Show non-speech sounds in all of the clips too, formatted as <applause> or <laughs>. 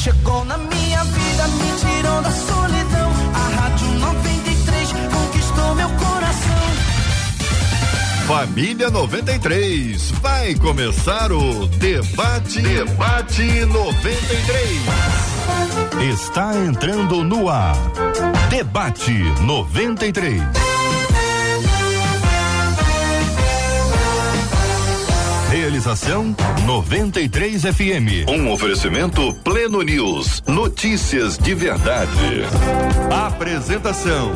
chegou na minha vida, me tirou da solidão. A Rádio 93 conquistou meu coração. Família 93, vai começar o Debate Debate 93. Está entrando no ar. Debate 93. Realização 93 FM. Um oferecimento Pleno News. Notícias de verdade. Apresentação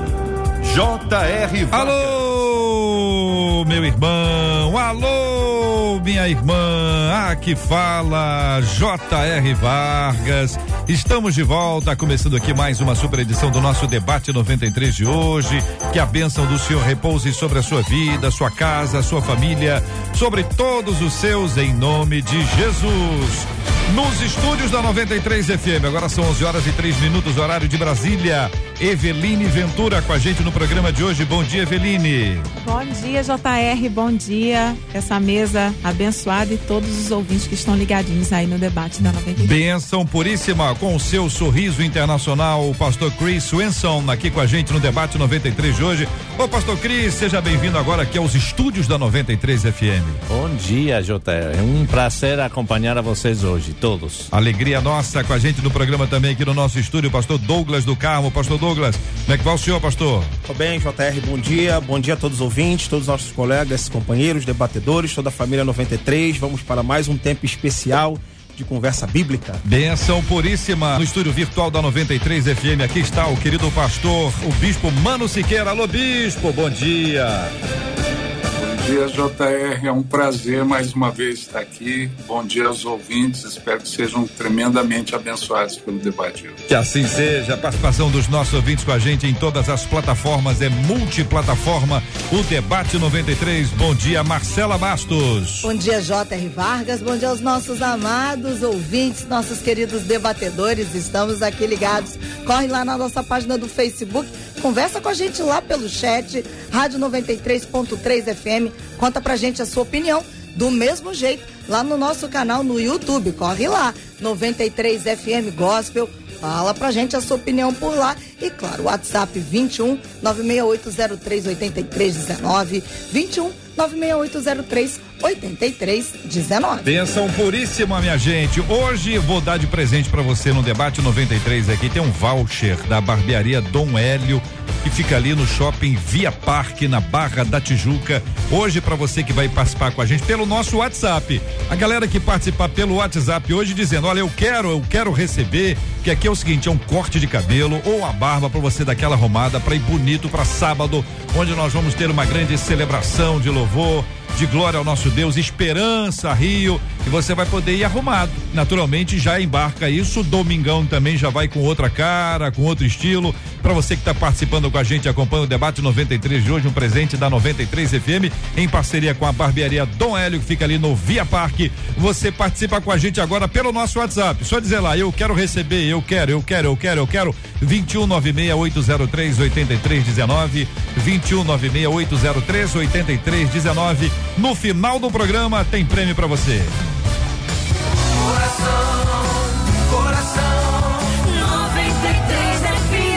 J.R. Alô, meu irmão. Alô, minha irmã. Aqui fala J.R. Vargas. Estamos de volta, começando aqui mais uma super edição do nosso debate 93 de hoje. Que a bênção do Senhor repouse sobre a sua vida, sua casa, sua família, sobre todos os seus, em nome de Jesus. Nos estúdios da 93 FM, agora são 11 horas e 3 minutos, horário de Brasília. Eveline Ventura com a gente no programa de hoje. Bom dia, Eveline. Bom dia, JR. Bom dia. Essa mesa abençoada e todos os ouvintes que estão ligadinhos aí no debate da 93. Benção puríssima com o seu sorriso internacional, o pastor Chris Swenson aqui com a gente no debate 93 de hoje. Ô, pastor Chris, seja bem-vindo agora aqui aos estúdios da 93 FM. Bom dia, JR. É um prazer acompanhar a vocês hoje, todos. Alegria nossa com a gente no programa também aqui no nosso estúdio, pastor Douglas do Carmo. Pastor Douglas, como é que vai o senhor, pastor? Tô bem, JR, bom dia. Bom dia a todos os ouvintes, todos os nossos colegas, companheiros, debatedores, toda a família 93. Vamos para mais um tempo especial de conversa bíblica. Benção puríssima no estúdio virtual da 93 FM. Aqui está o querido pastor, o bispo Mano Siqueira. Alô, bispo, bom dia. Bom dia, JR. É um prazer mais uma vez estar aqui. Bom dia aos ouvintes. Espero que sejam tremendamente abençoados pelo debate. Que assim seja. A participação dos nossos ouvintes com a gente em todas as plataformas é multiplataforma. O Debate 93. Bom dia, Marcela Bastos. Bom dia, J.R. Vargas. Bom dia aos nossos amados ouvintes, nossos queridos debatedores. Estamos aqui ligados. Corre lá na nossa página do Facebook. Conversa com a gente lá pelo chat. Rádio 93.3 FM. Conta pra gente a sua opinião. Do mesmo jeito, lá no nosso canal no YouTube. Corre lá. 93 FM Gospel. Fala pra gente a sua opinião por lá. E claro, WhatsApp 21 96803 8319. 21 96803 8319. Benção puríssima, minha gente. Hoje vou dar de presente pra você no debate 93 aqui. Tem um voucher da barbearia Dom Hélio que fica ali no shopping Via Parque na Barra da Tijuca. Hoje pra você que vai participar com a gente pelo nosso WhatsApp. A galera que participar pelo WhatsApp hoje dizendo, olha, eu quero, eu quero receber, que aqui é o seguinte, é um corte de cabelo ou a barba pra você dar aquela arrumada pra ir bonito pra sábado, onde nós vamos ter uma grande celebração de louvor vou de glória ao nosso Deus, esperança, Rio, e você vai poder ir arrumado. Naturalmente já embarca isso, domingão também já vai com outra cara, com outro estilo. Para você que está participando com a gente, acompanha o debate 93 de hoje, um presente da 93 FM em parceria com a barbearia Dom Hélio, que fica ali no Via Parque. Você participa com a gente agora pelo nosso WhatsApp. Só dizer lá, eu quero receber, eu quero, eu quero, eu quero, eu quero. 21968038319, 21968038319. No final do programa tem prêmio para você. Coração, coração, 93 FM.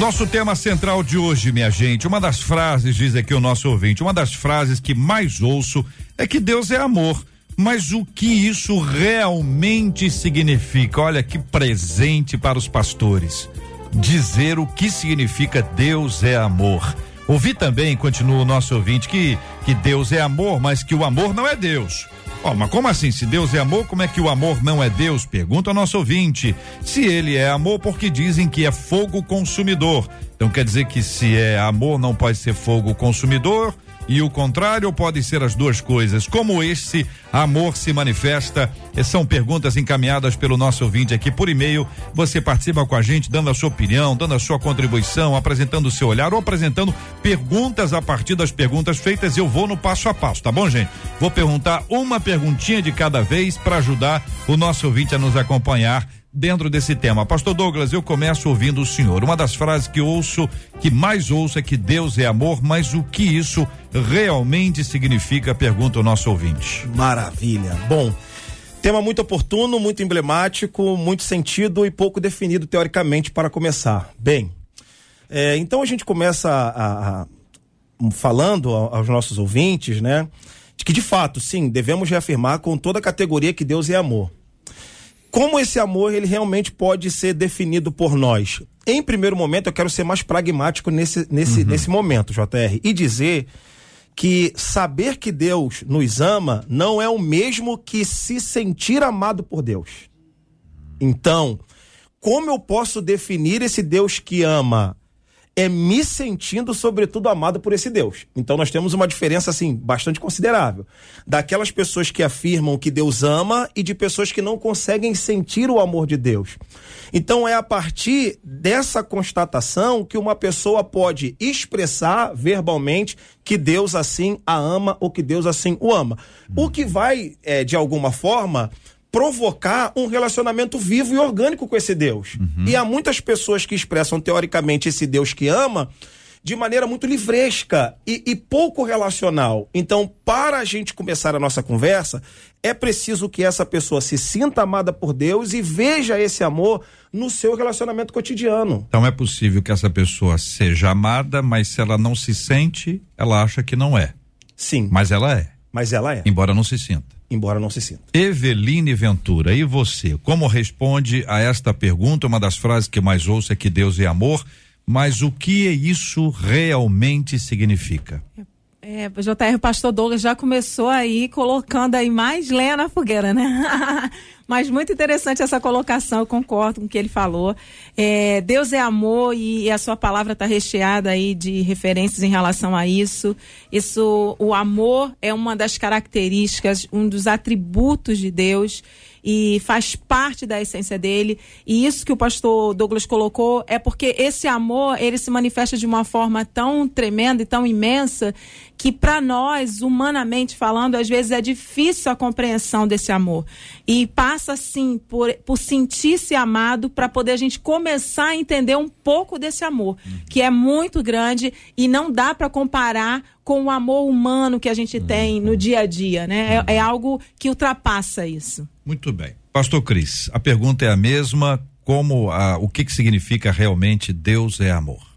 Nosso tema central de hoje, minha gente, uma das frases, diz aqui o nosso ouvinte, uma das frases que mais ouço é que Deus é amor. Mas o que isso realmente significa? Olha que presente para os pastores. Dizer o que significa Deus é amor. Ouvi também, continua o nosso ouvinte, que, que Deus é amor, mas que o amor não é Deus. Ó, mas como assim? Se Deus é amor, como é que o amor não é Deus? Pergunta ao nosso ouvinte. Se ele é amor, porque dizem que é fogo consumidor. Então quer dizer que se é amor, não pode ser fogo consumidor? E o contrário, pode ser as duas coisas? Como esse amor se manifesta? São perguntas encaminhadas pelo nosso ouvinte aqui por e-mail. Você participa com a gente, dando a sua opinião, dando a sua contribuição, apresentando o seu olhar ou apresentando perguntas a partir das perguntas feitas. Eu vou no passo a passo, tá bom, gente? Vou perguntar uma perguntinha de cada vez para ajudar o nosso ouvinte a nos acompanhar dentro desse tema. Pastor Douglas, eu começo ouvindo o senhor. Uma das frases que ouço, que mais ouço é que Deus é amor, mas o que isso realmente significa? Pergunta o nosso ouvinte. Maravilha. Bom, tema muito oportuno, muito emblemático, muito sentido e pouco definido teoricamente para começar. Bem, é, então a gente começa a, a, falando aos nossos ouvintes, né? De que de fato, sim, devemos reafirmar com toda a categoria que Deus é amor. Como esse amor ele realmente pode ser definido por nós? Em primeiro momento, eu quero ser mais pragmático nesse, nesse, uhum. nesse momento, JR, e dizer que saber que Deus nos ama não é o mesmo que se sentir amado por Deus. Então, como eu posso definir esse Deus que ama? É me sentindo, sobretudo, amado por esse Deus. Então nós temos uma diferença, assim, bastante considerável. Daquelas pessoas que afirmam que Deus ama e de pessoas que não conseguem sentir o amor de Deus. Então é a partir dessa constatação que uma pessoa pode expressar verbalmente que Deus assim a ama ou que Deus assim o ama. O que vai, é, de alguma forma, provocar um relacionamento vivo e orgânico com esse Deus. Uhum. E há muitas pessoas que expressam teoricamente esse Deus que ama de maneira muito livresca e, e, pouco relacional. Então, para a gente começar a nossa conversa, é preciso que essa pessoa se sinta amada por Deus e veja esse amor no seu relacionamento cotidiano. Então, é possível que essa pessoa seja amada, mas se ela não se sente, ela acha que não é. Sim. Mas ela é. Mas ela é. Embora não se sinta embora não se sinta. Eveline Ventura, e você? Como responde a esta pergunta? Uma das frases que mais ouço é que Deus é amor, mas o que isso realmente significa? É, JR, o pastor Douglas já começou aí colocando aí mais lenha na fogueira, né? <laughs> Mas muito interessante essa colocação, eu concordo com o que ele falou. É, Deus é amor e, a sua palavra está recheada aí de referências em relação a isso. Isso, o amor é uma das características, um dos atributos de Deus e faz parte da essência dele. E isso que o pastor Douglas colocou é porque esse amor, ele se manifesta de uma forma tão tremenda e tão imensa que para nós, humanamente falando, às vezes é difícil a compreensão desse amor. E passa assim por, por sentir-se amado para poder a gente começar a entender um pouco desse amor, uhum. que é muito grande e não dá para comparar com o amor humano que a gente tem no dia a dia, né? É, é algo que ultrapassa isso. Muito bem. Pastor Cris, a pergunta é a mesma, como a, o que que significa realmente Deus é amor?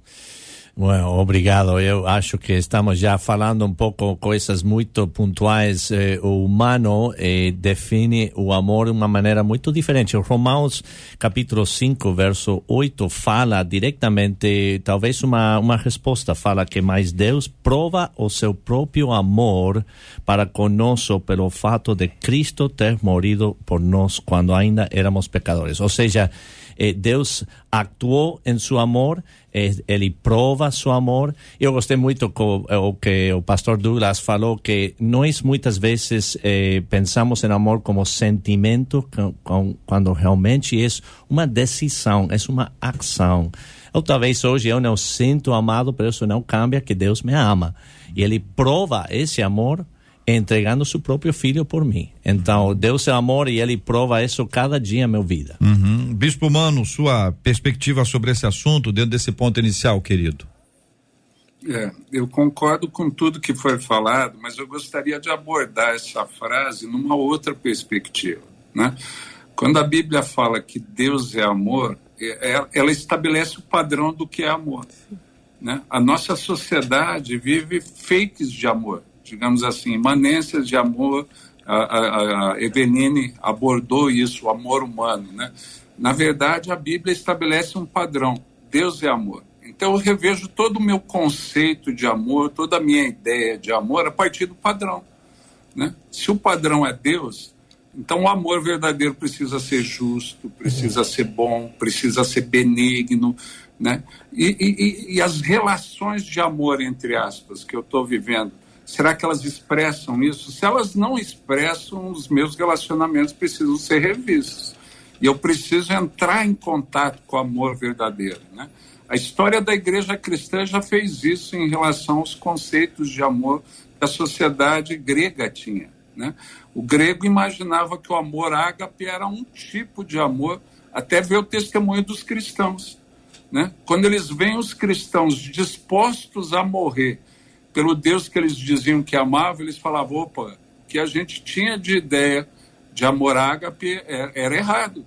Bueno, obrigado. Eu acho que estamos já falando um pouco coisas muito pontuais. Eh, o humano eh, define o amor de uma maneira muito diferente. Romanos capítulo 5, verso 8 fala diretamente, talvez uma, uma resposta, fala que mais Deus prova o seu próprio amor para conosco pelo fato de Cristo ter morrido por nós quando ainda éramos pecadores. Ou seja, eh, Deus actuou em seu amor ele prova seu amor. Eu gostei muito com o que o pastor Douglas falou, que nós muitas vezes eh, pensamos em amor como sentimento, com, com, quando realmente é uma decisão, é uma ação. Ou talvez hoje eu não sinto amado, mas isso não cambia que Deus me ama. E ele prova esse amor entregando seu próprio filho por mim. Então, Deus é amor e ele prova isso cada dia na minha vida. Uhum. Bispo Mano, sua perspectiva sobre esse assunto dentro desse ponto inicial, querido. É, eu concordo com tudo que foi falado, mas eu gostaria de abordar essa frase numa outra perspectiva, né? Quando a Bíblia fala que Deus é amor, é, é, ela estabelece o padrão do que é amor. Né? A nossa sociedade vive fakes de amor digamos assim, imanências de amor. A, a, a Eveline abordou isso, o amor humano, né? Na verdade, a Bíblia estabelece um padrão. Deus é amor. Então eu revejo todo o meu conceito de amor, toda a minha ideia de amor a partir do padrão. Né? Se o padrão é Deus, então o amor verdadeiro precisa ser justo, precisa ser bom, precisa ser benigno. Né? E, e, e as relações de amor, entre aspas, que eu estou vivendo Será que elas expressam isso? Se elas não expressam, os meus relacionamentos precisam ser revistos. E eu preciso entrar em contato com o amor verdadeiro. Né? A história da igreja cristã já fez isso em relação aos conceitos de amor que a sociedade grega tinha. Né? O grego imaginava que o amor ágape era um tipo de amor até ver o testemunho dos cristãos. Né? Quando eles veem os cristãos dispostos a morrer pelo Deus que eles diziam que amavam, eles falavam: opa, que a gente tinha de ideia de amor ágape é, era errado.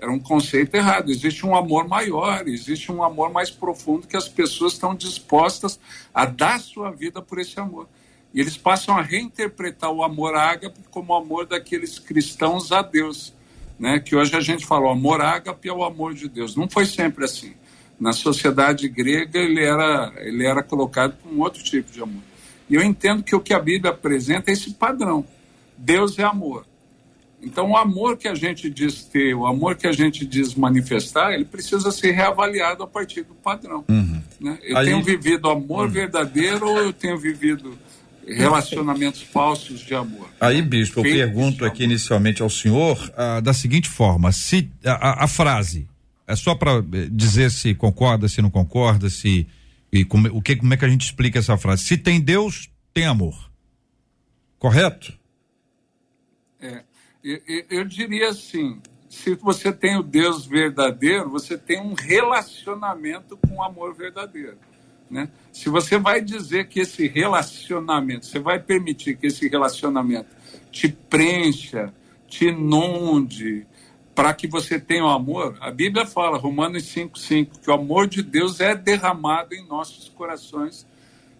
Era um conceito errado. Existe um amor maior, existe um amor mais profundo que as pessoas estão dispostas a dar sua vida por esse amor. E eles passam a reinterpretar o amor ágape como o amor daqueles cristãos a Deus. Né? Que hoje a gente fala, o amor ágape é o amor de Deus. Não foi sempre assim. Na sociedade grega, ele era, ele era colocado com um outro tipo de amor. E eu entendo que o que a Bíblia apresenta é esse padrão. Deus é amor. Então, o amor que a gente diz ter, o amor que a gente diz manifestar, ele precisa ser reavaliado a partir do padrão. Uhum. Né? Eu tenho vivido amor uhum. verdadeiro ou eu tenho vivido relacionamentos falsos de amor? Aí, bispo, eu pergunto aqui inicialmente ao senhor ah, da seguinte forma: se a, a frase é só para eh, dizer se concorda, se não concorda, se e como, o que, como é que a gente explica essa frase? Se tem Deus, tem amor. Correto? É, eu, eu diria assim: se você tem o Deus verdadeiro, você tem um relacionamento com o amor verdadeiro. Né? Se você vai dizer que esse relacionamento, você vai permitir que esse relacionamento te preencha, te inunde, para que você tenha o amor, a Bíblia fala, Romanos 5,5, que o amor de Deus é derramado em nossos corações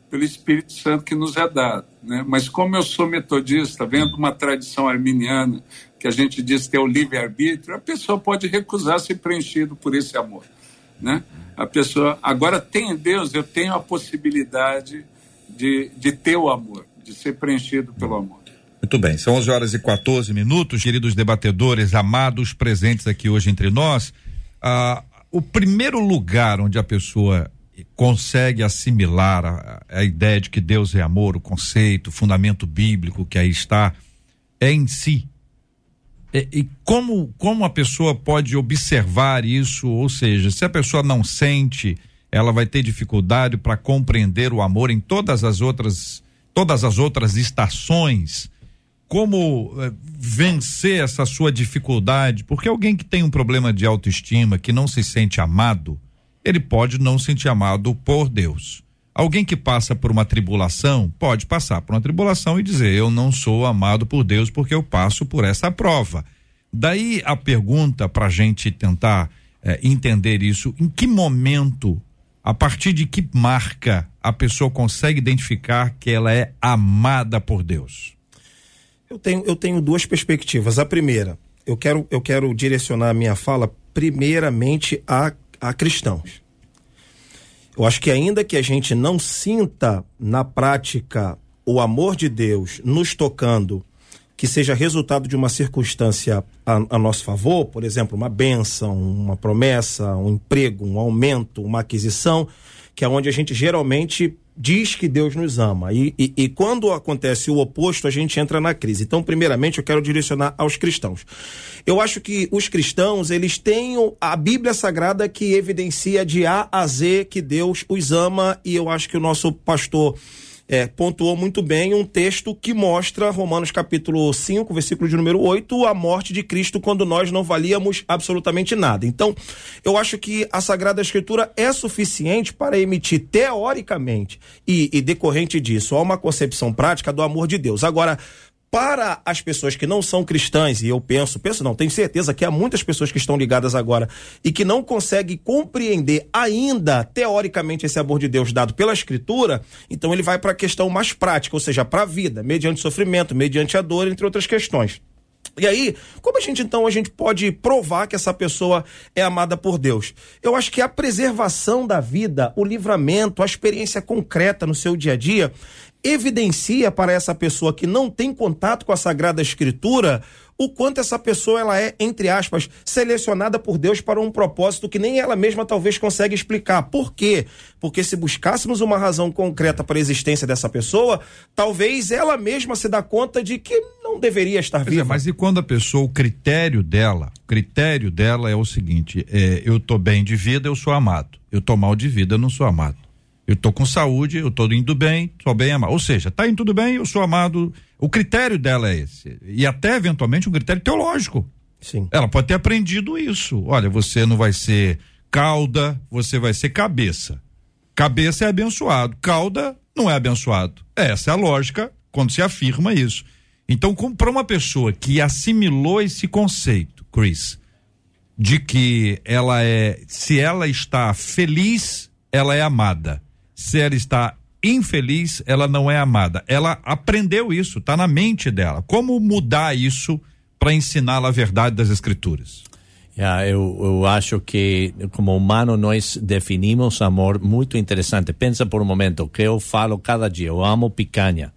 pelo Espírito Santo que nos é dado. Né? Mas como eu sou metodista, vendo uma tradição arminiana, que a gente diz que é o livre-arbítrio, a pessoa pode recusar ser preenchido por esse amor. Né? A pessoa, agora tem Deus, eu tenho a possibilidade de, de ter o amor, de ser preenchido pelo amor. Muito bem, são 11 horas e 14 minutos, queridos debatedores, amados presentes aqui hoje entre nós. Ah, o primeiro lugar onde a pessoa consegue assimilar a, a, ideia de que Deus é amor, o conceito, o fundamento bíblico que aí está, é em si. E, e como, como a pessoa pode observar isso? Ou seja, se a pessoa não sente, ela vai ter dificuldade para compreender o amor em todas as outras, todas as outras estações como eh, vencer essa sua dificuldade, porque alguém que tem um problema de autoestima, que não se sente amado, ele pode não se sentir amado por Deus. Alguém que passa por uma tribulação pode passar por uma tribulação e dizer: Eu não sou amado por Deus porque eu passo por essa prova. Daí a pergunta para a gente tentar eh, entender isso: em que momento, a partir de que marca, a pessoa consegue identificar que ela é amada por Deus? Eu tenho, eu tenho duas perspectivas. A primeira, eu quero, eu quero direcionar a minha fala primeiramente a, a cristãos. Eu acho que ainda que a gente não sinta na prática o amor de Deus nos tocando, que seja resultado de uma circunstância a, a nosso favor, por exemplo, uma benção, uma promessa, um emprego, um aumento, uma aquisição, que é onde a gente geralmente diz que Deus nos ama. E, e, e, quando acontece o oposto, a gente entra na crise. Então, primeiramente, eu quero direcionar aos cristãos. Eu acho que os cristãos, eles têm a Bíblia Sagrada que evidencia de A a Z que Deus os ama, e eu acho que o nosso pastor é, pontuou muito bem um texto que mostra, Romanos capítulo 5, versículo de número 8, a morte de Cristo quando nós não valíamos absolutamente nada. Então, eu acho que a Sagrada Escritura é suficiente para emitir, teoricamente, e, e decorrente disso, uma concepção prática do amor de Deus. Agora, para as pessoas que não são cristãs, e eu penso, penso não, tenho certeza que há muitas pessoas que estão ligadas agora e que não conseguem compreender ainda, teoricamente, esse amor de Deus dado pela Escritura, então ele vai para a questão mais prática, ou seja, para a vida, mediante sofrimento, mediante a dor, entre outras questões. E aí, como a gente então a gente pode provar que essa pessoa é amada por Deus? Eu acho que a preservação da vida, o livramento, a experiência concreta no seu dia a dia, evidencia para essa pessoa que não tem contato com a Sagrada Escritura o quanto essa pessoa ela é, entre aspas, selecionada por Deus para um propósito que nem ela mesma talvez consegue explicar. Por quê? Porque se buscássemos uma razão concreta para a existência dessa pessoa, talvez ela mesma se dá conta de que não deveria estar é, viva. É, mas e quando a pessoa, o critério dela, o critério dela é o seguinte, é, eu tô bem de vida, eu sou amado. Eu tô mal de vida, eu não sou amado. Eu tô com saúde, eu tô indo bem, sou bem amado. Ou seja, tá indo tudo bem, eu sou amado. O critério dela é esse. E até eventualmente um critério teológico. Sim. Ela pode ter aprendido isso. Olha, você não vai ser cauda, você vai ser cabeça. Cabeça é abençoado, cauda não é abençoado. Essa é a lógica quando se afirma isso. Então, para uma pessoa que assimilou esse conceito, Chris, de que ela é, se ela está feliz, ela é amada. Se ela está infeliz, ela não é amada. Ela aprendeu isso, está na mente dela. Como mudar isso para ensiná-la a verdade das escrituras? Yeah, eu, eu acho que como humano nós definimos amor muito interessante. Pensa por um momento que eu falo cada dia, eu amo picanha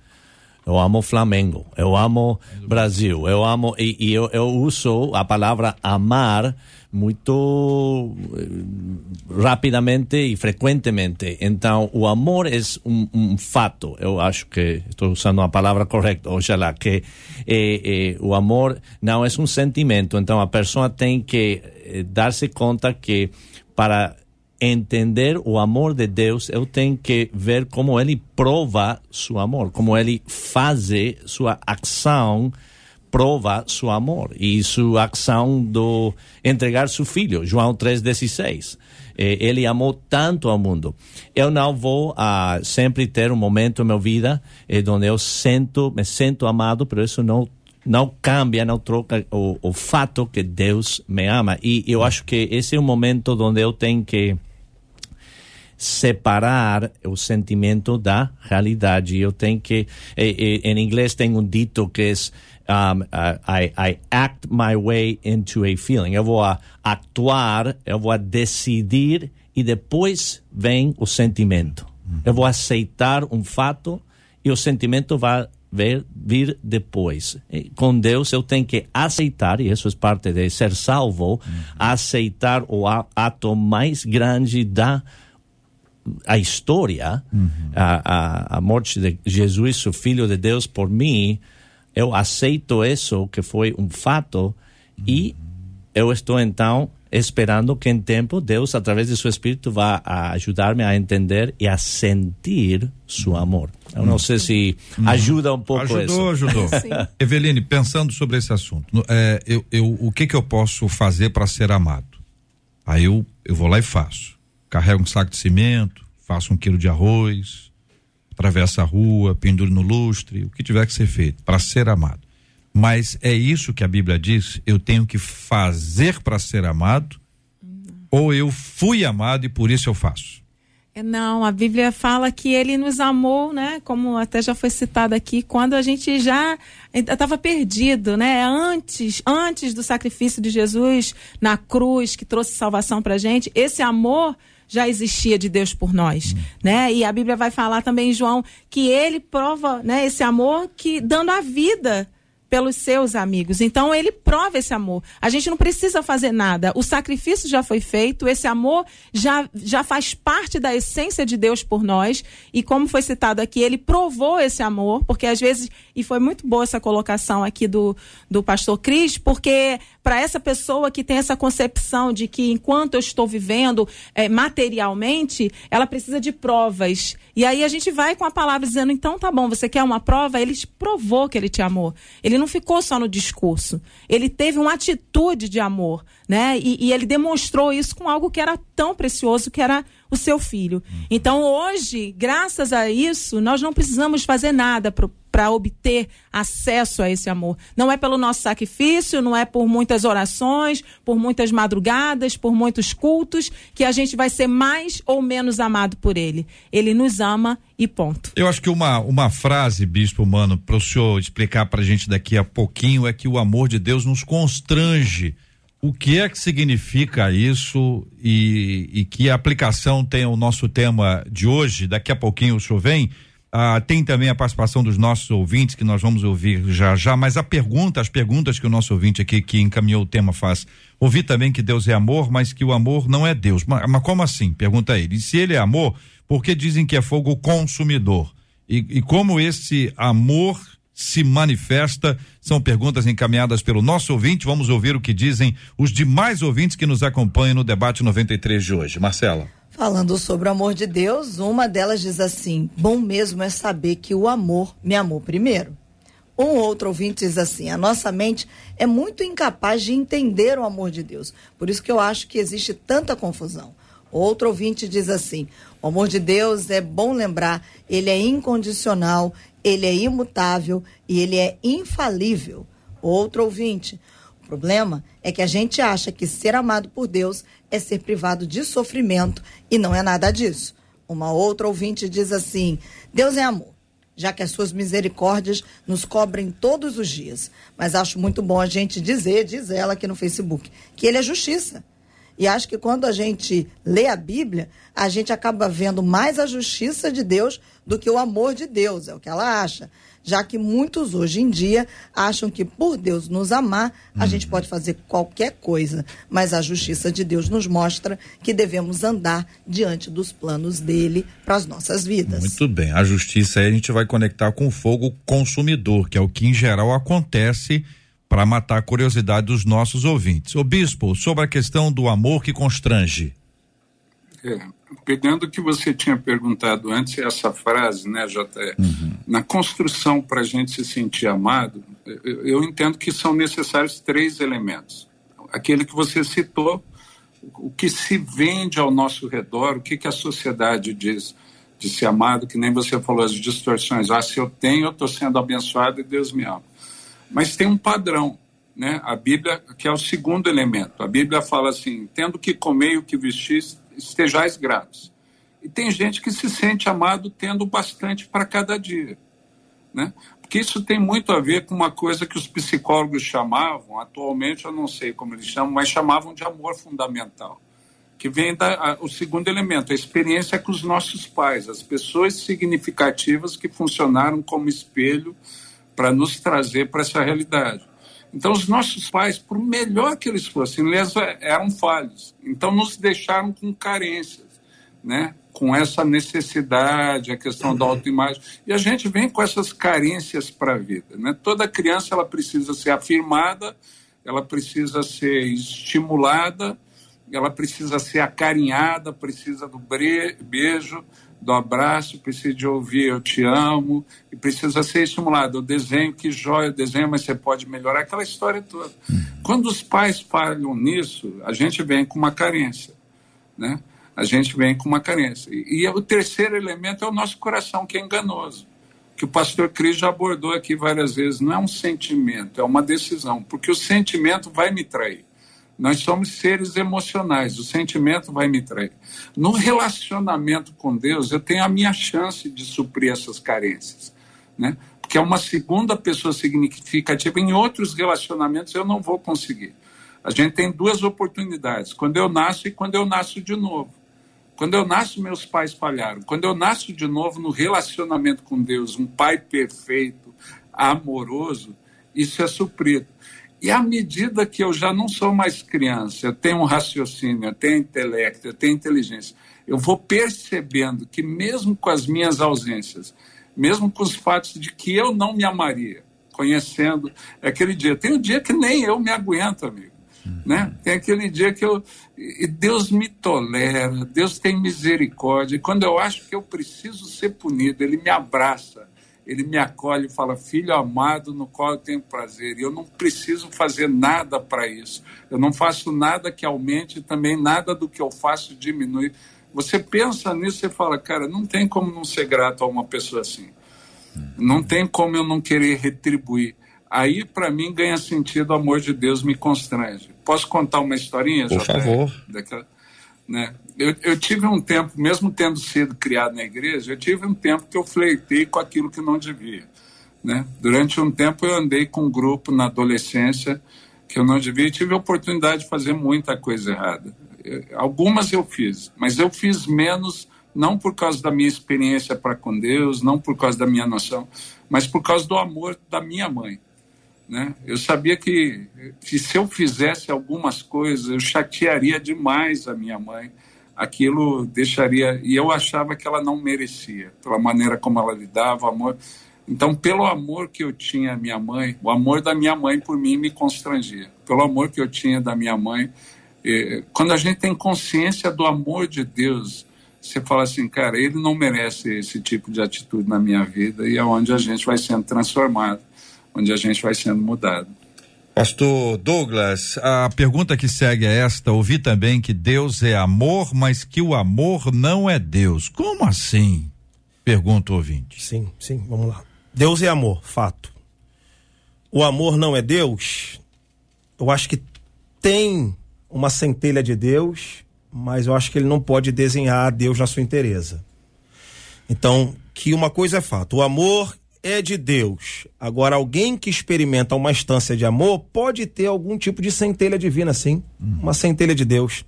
eu amo Flamengo, eu amo Brasil, eu amo e, e eu, eu, uso a palavra amar muito eh, rapidamente e frequentemente. Então, o amor é um, um, fato. Eu acho que estou usando a palavra correta, oxalá, que eh, eh, o amor não é um sentimento. Então, a pessoa tem que eh, dar-se conta que para entender o amor de Deus, eu tenho que ver como ele prova seu amor, como ele faz sua ação prova seu amor e sua ação do entregar seu filho, João 3:16. Eh, ele amou tanto ao mundo. Eu não vou uh, sempre ter um momento na minha vida eh, onde eu sinto, me sinto amado, pero isso não não cambia, não troca o, o fato que Deus me ama. E eu acho que esse é um momento onde eu tenho que separar o sentimento da realidade. Eu tenho que, em inglês tem um dito que é um, uh, I, I, act my way into a feeling. Eu vou actuar, eu vou decidir e depois vem o sentimento. Uhum. Eu vou aceitar um fato e o sentimento vai vir, vir depois. E com Deus eu tenho que aceitar, e isso é parte de ser salvo, uhum. aceitar o ato mais grande da a história, uhum. a, a, a, morte de Jesus, o Filho de Deus, por mim, eu aceito isso, que foi um fato, uhum. e eu estou então esperando que em tempo Deus, através de seu Espírito, vá ajudar-me a entender e a sentir seu amor. Eu não sei se uhum. ajuda um pouco ajudou, isso. Ajudou, <laughs> ajudou. Eveline, pensando sobre esse assunto, é, eu, eu, o que que eu posso fazer para ser amado? Aí eu, eu vou lá e faço carrega um saco de cimento, faça um quilo de arroz, atravessa a rua, pendure no lustre, o que tiver que ser feito para ser amado. Mas é isso que a Bíblia diz? Eu tenho que fazer para ser amado? Ou eu fui amado e por isso eu faço? É, não, a Bíblia fala que ele nos amou, né? Como até já foi citado aqui, quando a gente já estava perdido, né? Antes, antes do sacrifício de Jesus na cruz que trouxe salvação para gente, esse amor já existia de Deus por nós, hum. né? E a Bíblia vai falar também em João que ele prova, né, esse amor que dando a vida pelos seus amigos. Então ele prova esse amor. A gente não precisa fazer nada. O sacrifício já foi feito, esse amor já, já faz parte da essência de Deus por nós. E como foi citado aqui, ele provou esse amor, porque às vezes, e foi muito boa essa colocação aqui do, do pastor Cris, porque para essa pessoa que tem essa concepção de que enquanto eu estou vivendo é, materialmente, ela precisa de provas. E aí a gente vai com a palavra dizendo, então tá bom, você quer uma prova? Ele provou que ele te amou. Ele não ficou só no discurso. Ele teve uma atitude de amor, né? E, e ele demonstrou isso com algo que era tão precioso, que era o seu filho. Então, hoje, graças a isso, nós não precisamos fazer nada para obter acesso a esse amor. Não é pelo nosso sacrifício, não é por muitas orações, por muitas madrugadas, por muitos cultos, que a gente vai ser mais ou menos amado por ele. Ele nos ama e ponto. Eu acho que uma, uma frase, Bispo Mano, para o senhor explicar para a gente daqui a pouquinho é que o amor de Deus nos constrange o que é que significa isso e, e, que aplicação tem o nosso tema de hoje? Daqui a pouquinho o senhor vem. Ah, tem também a participação dos nossos ouvintes que nós vamos ouvir já já, mas a pergunta, as perguntas que o nosso ouvinte aqui que encaminhou o tema faz. Ouvi também que Deus é amor, mas que o amor não é Deus. Mas, mas como assim? Pergunta ele. E se ele é amor, por que dizem que é fogo consumidor? E, e como esse amor se manifesta? São perguntas encaminhadas pelo nosso ouvinte. Vamos ouvir o que dizem os demais ouvintes que nos acompanham no debate 93 de hoje. Marcela. Falando sobre o amor de Deus, uma delas diz assim: Bom mesmo é saber que o amor me amou primeiro. Um outro ouvinte diz assim: a nossa mente é muito incapaz de entender o amor de Deus. Por isso que eu acho que existe tanta confusão. Outro ouvinte diz assim: o amor de Deus é bom lembrar, ele é incondicional, ele é imutável e ele é infalível. Outro ouvinte: problema é que a gente acha que ser amado por Deus é ser privado de sofrimento e não é nada disso. Uma outra ouvinte diz assim: Deus é amor, já que as suas misericórdias nos cobrem todos os dias. Mas acho muito bom a gente dizer, diz ela aqui no Facebook, que ele é justiça. E acho que quando a gente lê a Bíblia, a gente acaba vendo mais a justiça de Deus do que o amor de Deus, é o que ela acha. Já que muitos hoje em dia acham que por Deus nos amar, a gente pode fazer qualquer coisa, mas a justiça de Deus nos mostra que devemos andar diante dos planos dele para as nossas vidas. Muito bem. A justiça aí a gente vai conectar com o fogo consumidor, que é o que em geral acontece para matar a curiosidade dos nossos ouvintes. O bispo, sobre a questão do amor que constrange. É, pegando o que você tinha perguntado antes, essa frase, né, JR? Uhum. Na construção para a gente se sentir amado, eu, eu entendo que são necessários três elementos. Aquele que você citou, o que se vende ao nosso redor, o que, que a sociedade diz de ser amado, que nem você falou, as distorções. Ah, se eu tenho, eu estou sendo abençoado e Deus me ama. Mas tem um padrão, né? A Bíblia, que é o segundo elemento. A Bíblia fala assim: tendo que comer e o que vestir, estejais gratos. E tem gente que se sente amado tendo bastante para cada dia, né? Porque isso tem muito a ver com uma coisa que os psicólogos chamavam, atualmente eu não sei como eles chamam, mas chamavam de amor fundamental que vem da, a, o segundo elemento, a experiência com os nossos pais, as pessoas significativas que funcionaram como espelho para nos trazer para essa realidade. Então, os nossos pais, por melhor que eles fossem, eles eram falhos. Então, nos deixaram com carências, né? com essa necessidade, a questão da autoimagem. E a gente vem com essas carências para a vida. Né? Toda criança ela precisa ser afirmada, ela precisa ser estimulada, ela precisa ser acarinhada, precisa do beijo, do abraço, precisa de ouvir eu te amo, e precisa ser estimulado. O desenho, que joia o desenho, mas você pode melhorar aquela história toda. Quando os pais falham nisso, a gente vem com uma carência, né? A gente vem com uma carência. E, e o terceiro elemento é o nosso coração, que é enganoso. Que o pastor Cris já abordou aqui várias vezes. Não é um sentimento, é uma decisão. Porque o sentimento vai me trair. Nós somos seres emocionais, o sentimento vai me trair. No relacionamento com Deus, eu tenho a minha chance de suprir essas carências, né? Porque é uma segunda pessoa significativa. Em outros relacionamentos eu não vou conseguir. A gente tem duas oportunidades: quando eu nasço e quando eu nasço de novo. Quando eu nasço, meus pais falharam. Quando eu nasço de novo no relacionamento com Deus, um pai perfeito, amoroso, isso é suprido. E à medida que eu já não sou mais criança, eu tenho um raciocínio, eu tenho intelecto, eu tenho inteligência, eu vou percebendo que mesmo com as minhas ausências, mesmo com os fatos de que eu não me amaria, conhecendo aquele dia, tem um dia que nem eu me aguento, amigo. Né? Tem aquele dia que eu. E Deus me tolera, Deus tem misericórdia. E quando eu acho que eu preciso ser punido, Ele me abraça ele me acolhe e fala: Filho amado, no qual eu tenho prazer. E eu não preciso fazer nada para isso. Eu não faço nada que aumente, e também nada do que eu faço diminui. Você pensa nisso e fala: Cara, não tem como não ser grato a uma pessoa assim. Não tem como eu não querer retribuir. Aí, para mim, ganha sentido o amor de Deus me constrange. Posso contar uma historinha? Por favor. Daquela, né? Eu, eu, tive um tempo, mesmo tendo sido criado na igreja, eu tive um tempo que eu fleitei com aquilo que não devia. Né? Durante um tempo eu andei com um grupo na adolescência que eu não devia e tive a oportunidade de fazer muita coisa errada. Algumas eu fiz, mas eu fiz menos não por causa da minha experiência para com Deus, não por causa da minha noção, mas por causa do amor da minha mãe. Né? Eu sabia que, que se eu fizesse algumas coisas, eu chatearia demais a minha mãe. Aquilo deixaria. E eu achava que ela não merecia, pela maneira como ela lidava, amor. Então, pelo amor que eu tinha à minha mãe, o amor da minha mãe por mim me constrangia. Pelo amor que eu tinha da minha mãe, eh, quando a gente tem consciência do amor de Deus, você fala assim, cara, ele não merece esse tipo de atitude na minha vida e é onde a gente vai sendo transformado onde a gente vai sendo mudado. Pastor Douglas, a pergunta que segue é esta: ouvi também que Deus é amor, mas que o amor não é Deus. Como assim? Pergunta o ouvinte. Sim, sim, vamos lá. Deus é amor, fato. O amor não é Deus? Eu acho que tem uma centelha de Deus, mas eu acho que ele não pode desenhar Deus na sua inteireza. Então, que uma coisa é fato: o amor é de Deus. Agora, alguém que experimenta uma instância de amor pode ter algum tipo de centelha divina, sim. Uma centelha de Deus.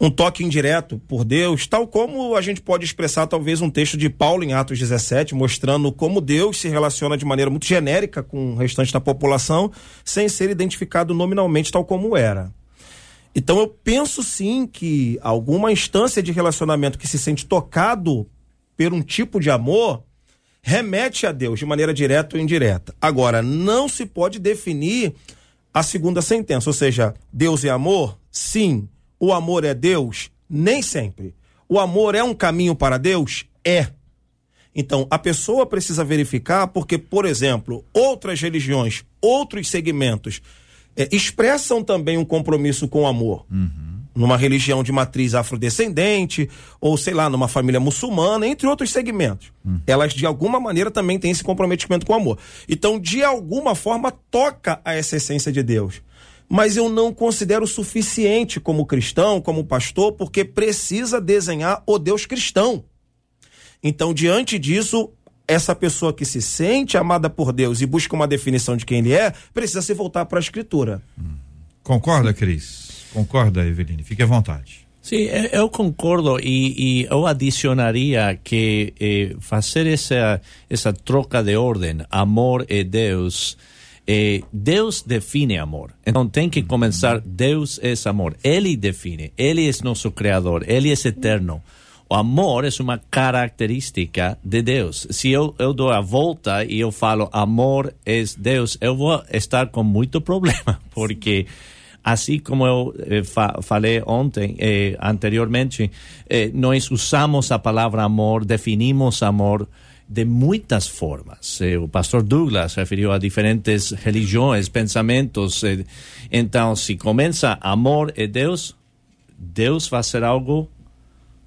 Um toque indireto por Deus, tal como a gente pode expressar talvez um texto de Paulo em Atos 17, mostrando como Deus se relaciona de maneira muito genérica com o restante da população, sem ser identificado nominalmente tal como era. Então eu penso sim que alguma instância de relacionamento que se sente tocado por um tipo de amor remete a Deus de maneira direta ou indireta. Agora, não se pode definir a segunda sentença, ou seja, Deus é amor? Sim. O amor é Deus? Nem sempre. O amor é um caminho para Deus? É. Então, a pessoa precisa verificar, porque, por exemplo, outras religiões, outros segmentos, é, expressam também um compromisso com o amor. Uhum numa religião de matriz afrodescendente, ou sei lá, numa família muçulmana, entre outros segmentos. Hum. Elas, de alguma maneira, também têm esse comprometimento com o amor. Então, de alguma forma, toca a essa essência de Deus. Mas eu não considero suficiente como cristão, como pastor, porque precisa desenhar o Deus cristão. Então, diante disso, essa pessoa que se sente amada por Deus e busca uma definição de quem ele é, precisa se voltar para a Escritura. Hum. Concorda, Cris? Concorda, Eveline? Fique à vontade. Sim, eu concordo e, e eu adicionaria que eh, fazer essa, essa troca de ordem, amor e Deus, eh, Deus define amor. Então tem que começar, Deus é amor. Ele define, Ele é nosso Criador, Ele é eterno. O amor é uma característica de Deus. Se eu, eu dou a volta e eu falo amor é Deus, eu vou estar com muito problema, <laughs> porque assim como eu eh, fa falei ontem, eh, anteriormente, eh, nós usamos a palavra amor, definimos amor de muitas formas. Eh, o pastor Douglas referiu a diferentes religiões, pensamentos. Eh, então, se começa amor e Deus, Deus vai ser algo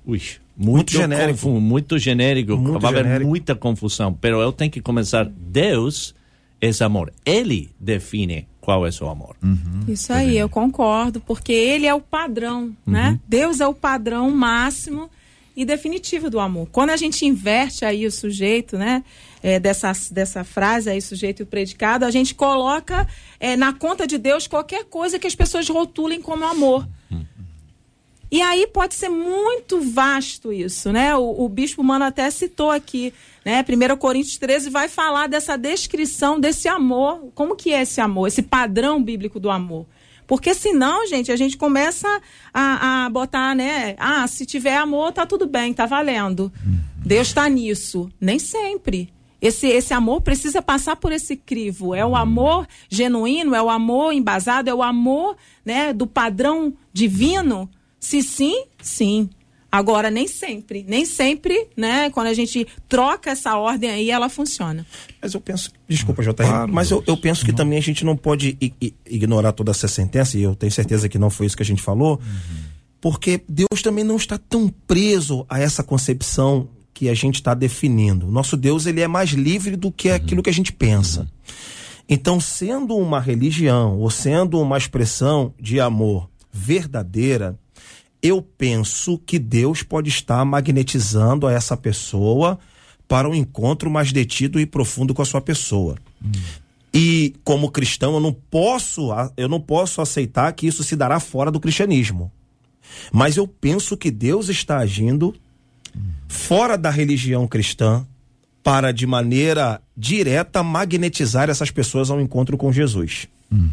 ui, muito, muito genérico. muito genérico, muito vai genérico. haver muita confusão. Mas eu tenho que começar, Deus é amor. Ele define qual é seu amor. Uhum. Isso aí, eu concordo, porque ele é o padrão, uhum. né? Deus é o padrão máximo e definitivo do amor. Quando a gente inverte aí o sujeito, né? É, dessa, dessa frase aí, sujeito e predicado, a gente coloca é, na conta de Deus qualquer coisa que as pessoas rotulem como amor. Uhum. E aí pode ser muito vasto isso, né? O, o bispo Mano até citou aqui, né? 1 Coríntios 13 vai falar dessa descrição desse amor. Como que é esse amor? Esse padrão bíblico do amor. Porque senão, gente, a gente começa a, a botar, né? Ah, se tiver amor, tá tudo bem, tá valendo. Deus está nisso. Nem sempre. Esse, esse amor precisa passar por esse crivo. É o amor genuíno, é o amor embasado, é o amor né, do padrão divino se sim, sim. Agora, nem sempre. Nem sempre, né? Quando a gente troca essa ordem aí, ela funciona. Mas eu penso. Desculpa, JR, claro, mas eu, eu penso que não. também a gente não pode ignorar toda essa sentença, e eu tenho certeza que não foi isso que a gente falou, uhum. porque Deus também não está tão preso a essa concepção que a gente está definindo. Nosso Deus, ele é mais livre do que uhum. aquilo que a gente pensa. Uhum. Então, sendo uma religião ou sendo uma expressão de amor verdadeira, eu penso que Deus pode estar magnetizando a essa pessoa para um encontro mais detido e profundo com a sua pessoa. Hum. E como cristão, eu não posso, eu não posso aceitar que isso se dará fora do cristianismo. Mas eu penso que Deus está agindo fora da religião cristã para de maneira direta magnetizar essas pessoas ao encontro com Jesus. Uhum.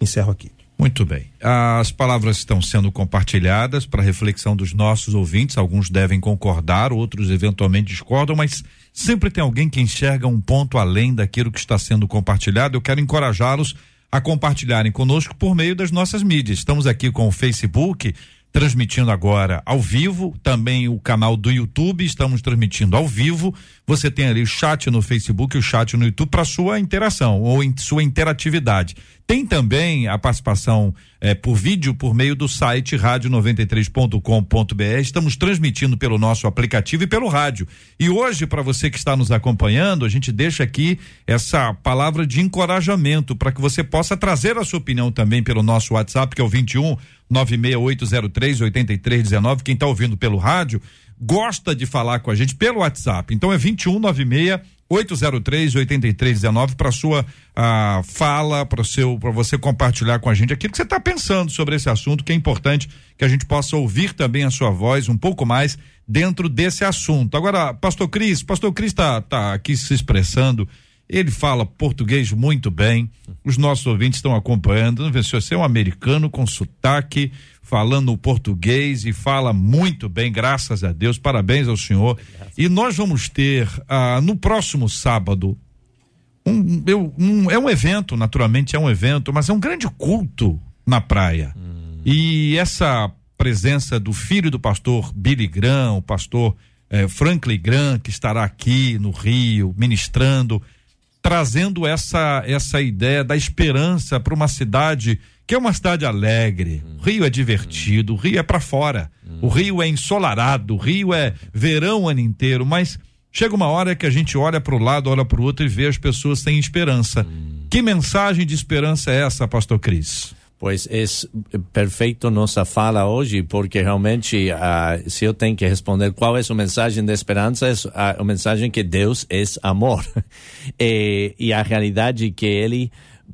Encerro aqui. Muito bem. As palavras estão sendo compartilhadas para reflexão dos nossos ouvintes. Alguns devem concordar, outros eventualmente discordam, mas sempre tem alguém que enxerga um ponto além daquilo que está sendo compartilhado. Eu quero encorajá-los a compartilharem conosco por meio das nossas mídias. Estamos aqui com o Facebook, transmitindo agora ao vivo, também o canal do YouTube, estamos transmitindo ao vivo. Você tem ali o chat no Facebook, o chat no YouTube para sua interação ou sua interatividade. Tem também a participação eh, por vídeo por meio do site rádio93.com.br. Estamos transmitindo pelo nosso aplicativo e pelo rádio. E hoje, para você que está nos acompanhando, a gente deixa aqui essa palavra de encorajamento para que você possa trazer a sua opinião também pelo nosso WhatsApp, que é o 21 96803 8319. Quem está ouvindo pelo rádio, gosta de falar com a gente pelo WhatsApp. Então é 2196 803 8319 para sua ah, fala, para seu para você compartilhar com a gente aquilo que você está pensando sobre esse assunto, que é importante que a gente possa ouvir também a sua voz um pouco mais dentro desse assunto. Agora, pastor Cris, pastor Cris está tá aqui se expressando ele fala português muito bem. Os nossos ouvintes estão acompanhando. Você é um americano com sotaque, falando português e fala muito bem, graças a Deus. Parabéns ao senhor. E nós vamos ter ah, no próximo sábado um, eu, um, é um evento, naturalmente é um evento, mas é um grande culto na praia. Hum. E essa presença do filho do pastor Billy Graham, o pastor eh, Franklin Graham, que estará aqui no Rio ministrando trazendo essa essa ideia da esperança para uma cidade que é uma cidade alegre. O Rio é divertido, o Rio é para fora. O Rio é ensolarado, o Rio é verão o ano inteiro, mas chega uma hora que a gente olha para o lado, olha para o outro e vê as pessoas sem esperança. Que mensagem de esperança é essa, pastor Cris? Pois é perfeito nossa fala hoje, porque realmente, uh, se eu tenho que responder qual é a mensagem de esperança, é a, mensagem que Deus é amor. <laughs> e, e a realidade que Ele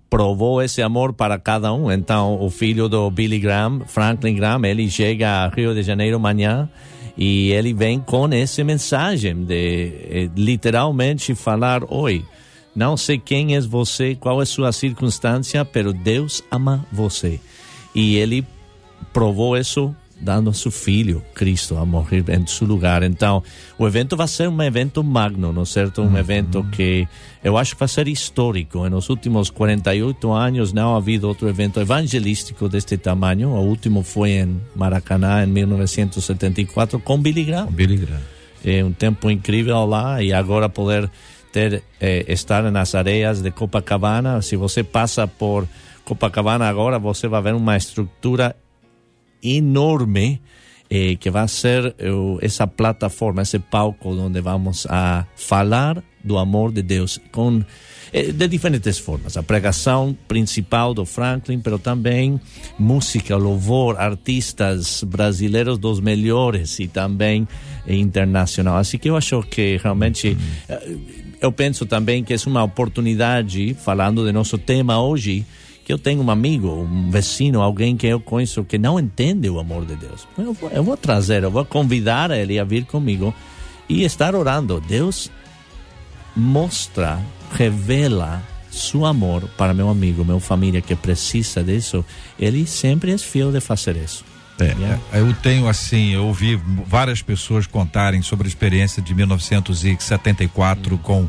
provou esse amor para cada um. Então, o filho do Billy Graham, Franklin Graham, ele chega a Rio de Janeiro amanhã e ele vem com essa mensagem de eh, literalmente falar: Oi, não sei quem é você, qual é sua circunstância, pero Deus ama você. E ele provou isso dando seu filho, Cristo, a morrer em seu lugar. Então, o evento vai ser um evento magno, não é certo? Um uhum. evento que eu acho que vai ser histórico. Nos últimos 48 anos não ha havido outro evento evangelístico deste tamanho. O último foi em Maracanã, em 1974, com Billy Graham. Billy Graham. É um tempo incrível lá e agora poder ter, eh, estar nas areias de Copacabana. Se você passa por Copacabana agora, você vai ver uma estrutura enorme eh, que vai ser eh, essa plataforma, esse palco onde vamos a falar do amor de Deus com eh, de diferentes formas. A pregação principal do Franklin, pero também música, louvor, artistas brasileiros dos melhores e também internacional. Assim que eu acho que realmente eu penso também que é uma oportunidade, falando de nosso tema hoje, que eu tenho um amigo, um vecino, alguém que eu conheço que não entende o amor de Deus. Eu vou, eu vou trazer, eu vou convidar ele a vir comigo e estar orando. Deus mostra, revela seu amor para meu amigo, minha família que precisa disso. Ele sempre é fiel de fazer isso. É, yeah. É, eu tenho assim, eu ouvi várias pessoas contarem sobre a experiência de 1974 uhum. com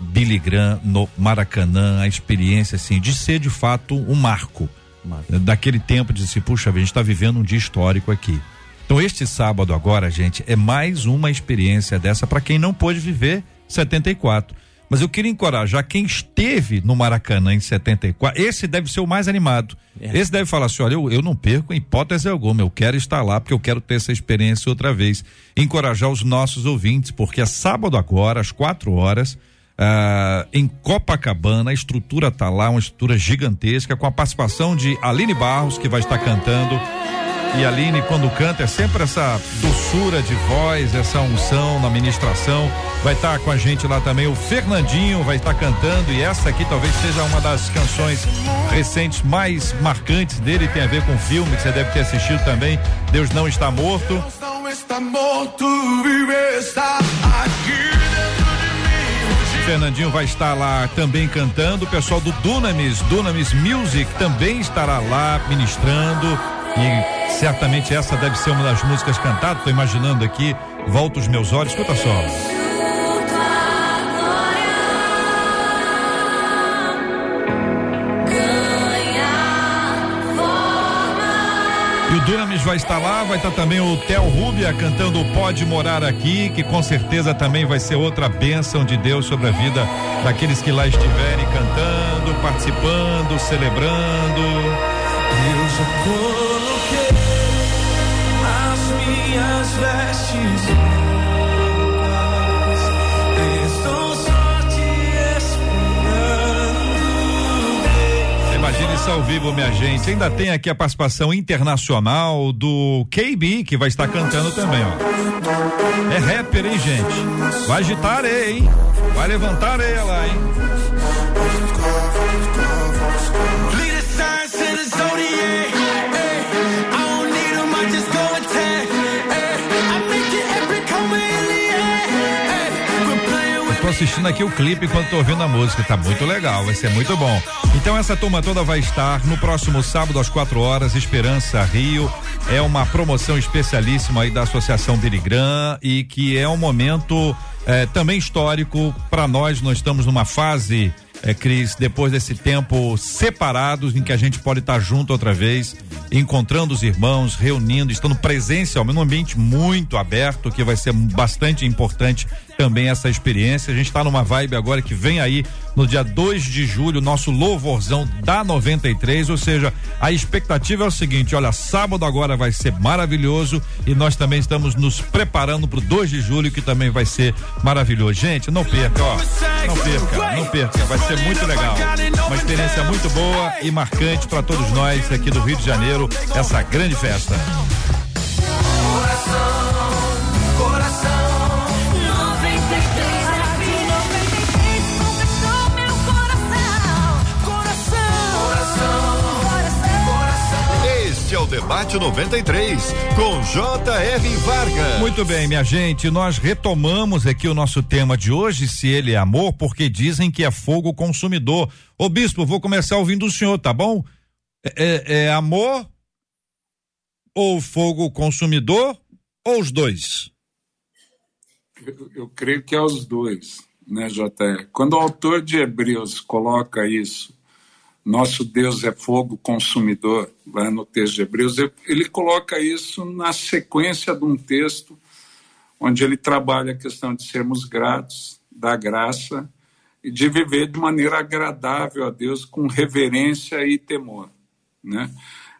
Billy Graham no Maracanã, a experiência assim de ser de fato um marco, marco. daquele tempo de se puxa, a gente está vivendo um dia histórico aqui. Então este sábado agora, gente, é mais uma experiência dessa para quem não pôde viver 74. Mas eu queria encorajar quem esteve no Maracanã em 74. Esse deve ser o mais animado. É. Esse deve falar assim: olha, eu, eu não perco em hipótese alguma. Eu quero estar lá porque eu quero ter essa experiência outra vez. Encorajar os nossos ouvintes, porque é sábado agora, às quatro horas. Uh, em Copacabana, a estrutura tá lá, uma estrutura gigantesca, com a participação de Aline Barros, que vai estar cantando e Aline, quando canta, é sempre essa doçura de voz, essa unção na ministração. Vai estar tá com a gente lá também o Fernandinho, vai estar tá cantando. E essa aqui talvez seja uma das canções recentes mais marcantes dele. Tem a ver com o filme que você deve ter assistido também. Deus não está morto. Deus não está morto, vive está aqui. Fernandinho vai estar lá também cantando. O pessoal do Dunamis, Dunamis Music, também estará lá ministrando. E certamente essa deve ser uma das músicas cantadas. Estou imaginando aqui, Volta os Meus Olhos. Escuta só. E o Dunamis vai estar lá, vai estar também o Theo Rubia cantando Pode Morar Aqui, que com certeza também vai ser outra bênção de Deus sobre a vida daqueles que lá estiverem cantando, participando, celebrando. Deus, eu coloquei as minhas vestes. Imagine isso ao vivo, minha gente. Ainda tem aqui a participação internacional do KB, que vai estar cantando também, ó. É rapper, hein, gente? Vai agitar areia, hein? Vai levantar lá, hein? Assistindo aqui o clipe enquanto tô ouvindo a música. Tá muito legal, vai ser muito bom. Então essa turma toda vai estar no próximo sábado às 4 horas, Esperança Rio. É uma promoção especialíssima aí da Associação Birigram e que é um momento eh, também histórico para nós. Nós estamos numa fase é, Cris, depois desse tempo separados em que a gente pode estar junto outra vez, encontrando os irmãos, reunindo, estando presencialmente num ambiente muito aberto, que vai ser bastante importante também essa experiência. A gente está numa vibe agora que vem aí no dia 2 de julho, nosso louvorzão da 93, ou seja, a expectativa é o seguinte, olha, sábado agora vai ser maravilhoso e nós também estamos nos preparando para o 2 de julho, que também vai ser maravilhoso. Gente, não perca, ó. Não perca, não perca, vai ser muito legal. Uma experiência muito boa e marcante para todos nós aqui do Rio de Janeiro, essa grande festa. Debate 93, com J.R. Vargas. Muito bem, minha gente, nós retomamos aqui o nosso tema de hoje, se ele é amor, porque dizem que é fogo consumidor. Ô bispo, vou começar ouvindo o senhor, tá bom? É, é, é amor ou fogo consumidor ou os dois? Eu, eu creio que é os dois, né, J.R. Quando o autor de Hebreus coloca isso nosso Deus é fogo consumidor, lá no texto de Hebreus, ele coloca isso na sequência de um texto onde ele trabalha a questão de sermos gratos, da graça e de viver de maneira agradável a Deus com reverência e temor, né?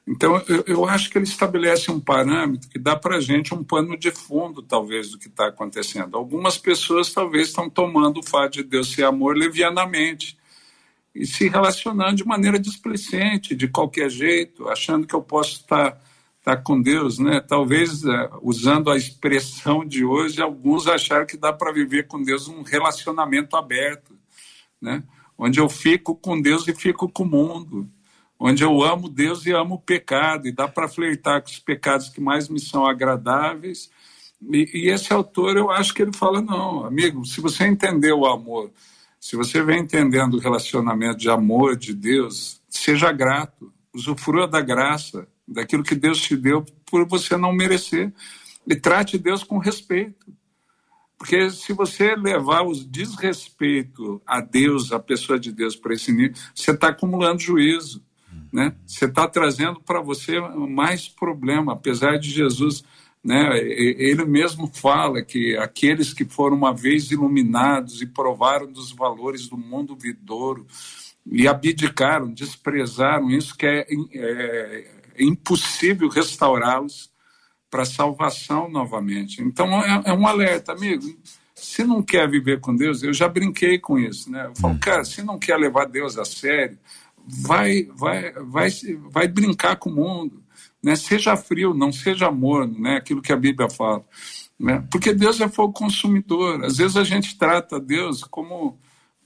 Então, eu, eu acho que ele estabelece um parâmetro que dá para a gente um pano de fundo, talvez, do que está acontecendo. Algumas pessoas, talvez, estão tomando o fato de Deus ser amor levianamente e se relacionando de maneira displicente, de qualquer jeito, achando que eu posso estar, estar com Deus, né? Talvez uh, usando a expressão de hoje, alguns acharam que dá para viver com Deus um relacionamento aberto, né? Onde eu fico com Deus e fico com o mundo, onde eu amo Deus e amo o pecado, e dá para flertar com os pecados que mais me são agradáveis. E, e esse autor, eu acho que ele fala: não, amigo, se você entender o amor se você vem entendendo o relacionamento de amor de Deus, seja grato, usufrua da graça, daquilo que Deus te deu por você não merecer. E trate Deus com respeito. Porque se você levar o desrespeito a Deus, a pessoa de Deus, para esse nível, você está acumulando juízo. Né? Você está trazendo para você mais problema, apesar de Jesus né? Ele mesmo fala que aqueles que foram uma vez iluminados e provaram dos valores do mundo vidouro e abdicaram, desprezaram isso, que é, é, é impossível restaurá-los para salvação novamente. Então é, é, um alerta, amigo. Se não quer viver com Deus, eu já brinquei com isso, né? Eu falo, hum. cara, se não quer levar Deus a sério, vai, vai, vai, vai brincar com o mundo né? Seja frio, não seja morno, né? Aquilo que a Bíblia fala, né? Porque Deus é fogo consumidor. Às vezes a gente trata Deus como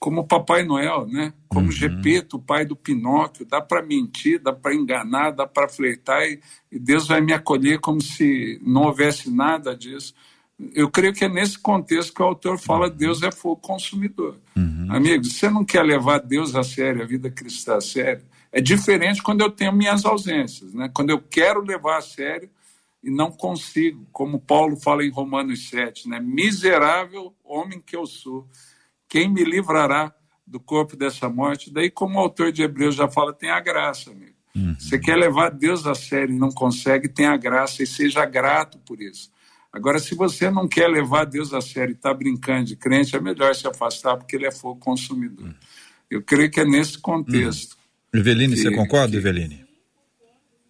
como Papai Noel, né? Como uhum. Gepeto, o pai do Pinóquio. Dá para mentir, dá para enganar, dá para flertar e, e Deus vai me acolher como se não houvesse nada disso. Eu creio que é nesse contexto que o autor fala uhum. Deus é fogo consumidor. Uhum. Amigo, você não quer levar Deus a sério, a vida cristã a sério, é diferente quando eu tenho minhas ausências, né? quando eu quero levar a sério e não consigo, como Paulo fala em Romanos 7, né? miserável homem que eu sou, quem me livrará do corpo dessa morte? Daí, como o autor de Hebreus já fala, tem a graça, amigo. Você quer levar Deus a sério e não consegue, tenha graça e seja grato por isso. Agora, se você não quer levar Deus a sério e está brincando de crente, é melhor se afastar, porque ele é fogo consumidor. Eu creio que é nesse contexto. Eveline, que- você concorda, que- Eveline?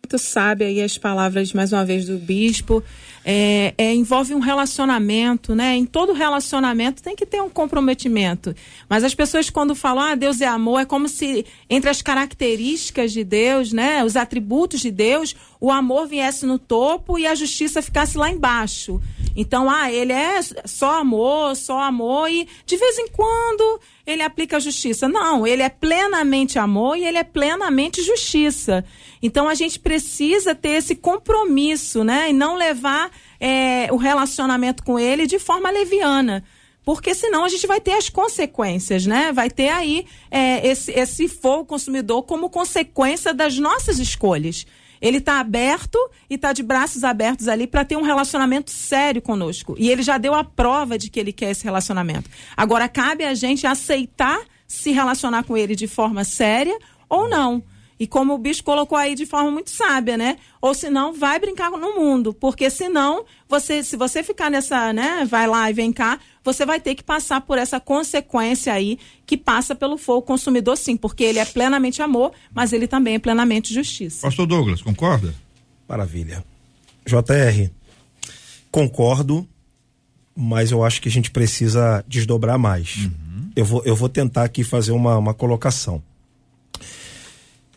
muito sábia aí as palavras mais uma vez do bispo. É, é, envolve um relacionamento né? Em todo relacionamento tem que ter um comprometimento. Mas as pessoas quando falam ah Deus é amor é como se entre as características de Deus né? Os atributos de Deus o amor viesse no topo e a justiça ficasse lá embaixo então ah ele é só amor só amor e de vez em quando ele aplica a justiça. Não, ele é plenamente amor e ele é plenamente justiça. Então a gente precisa ter esse compromisso, né? E não levar é, o relacionamento com ele de forma leviana. Porque senão a gente vai ter as consequências, né? Vai ter aí é, esse, esse fogo consumidor como consequência das nossas escolhas. Ele está aberto e está de braços abertos ali para ter um relacionamento sério conosco. E ele já deu a prova de que ele quer esse relacionamento. Agora cabe a gente aceitar se relacionar com ele de forma séria ou não. E como o bicho colocou aí de forma muito sábia, né? Ou senão vai brincar no mundo, porque senão você, se você ficar nessa, né, vai lá e vem cá, você vai ter que passar por essa consequência aí que passa pelo fogo consumidor, sim, porque ele é plenamente amor, mas ele também é plenamente justiça. Pastor Douglas, concorda? Maravilha. JR, concordo, mas eu acho que a gente precisa desdobrar mais. Eu, vou, eu vou tentar aqui fazer uma, uma colocação.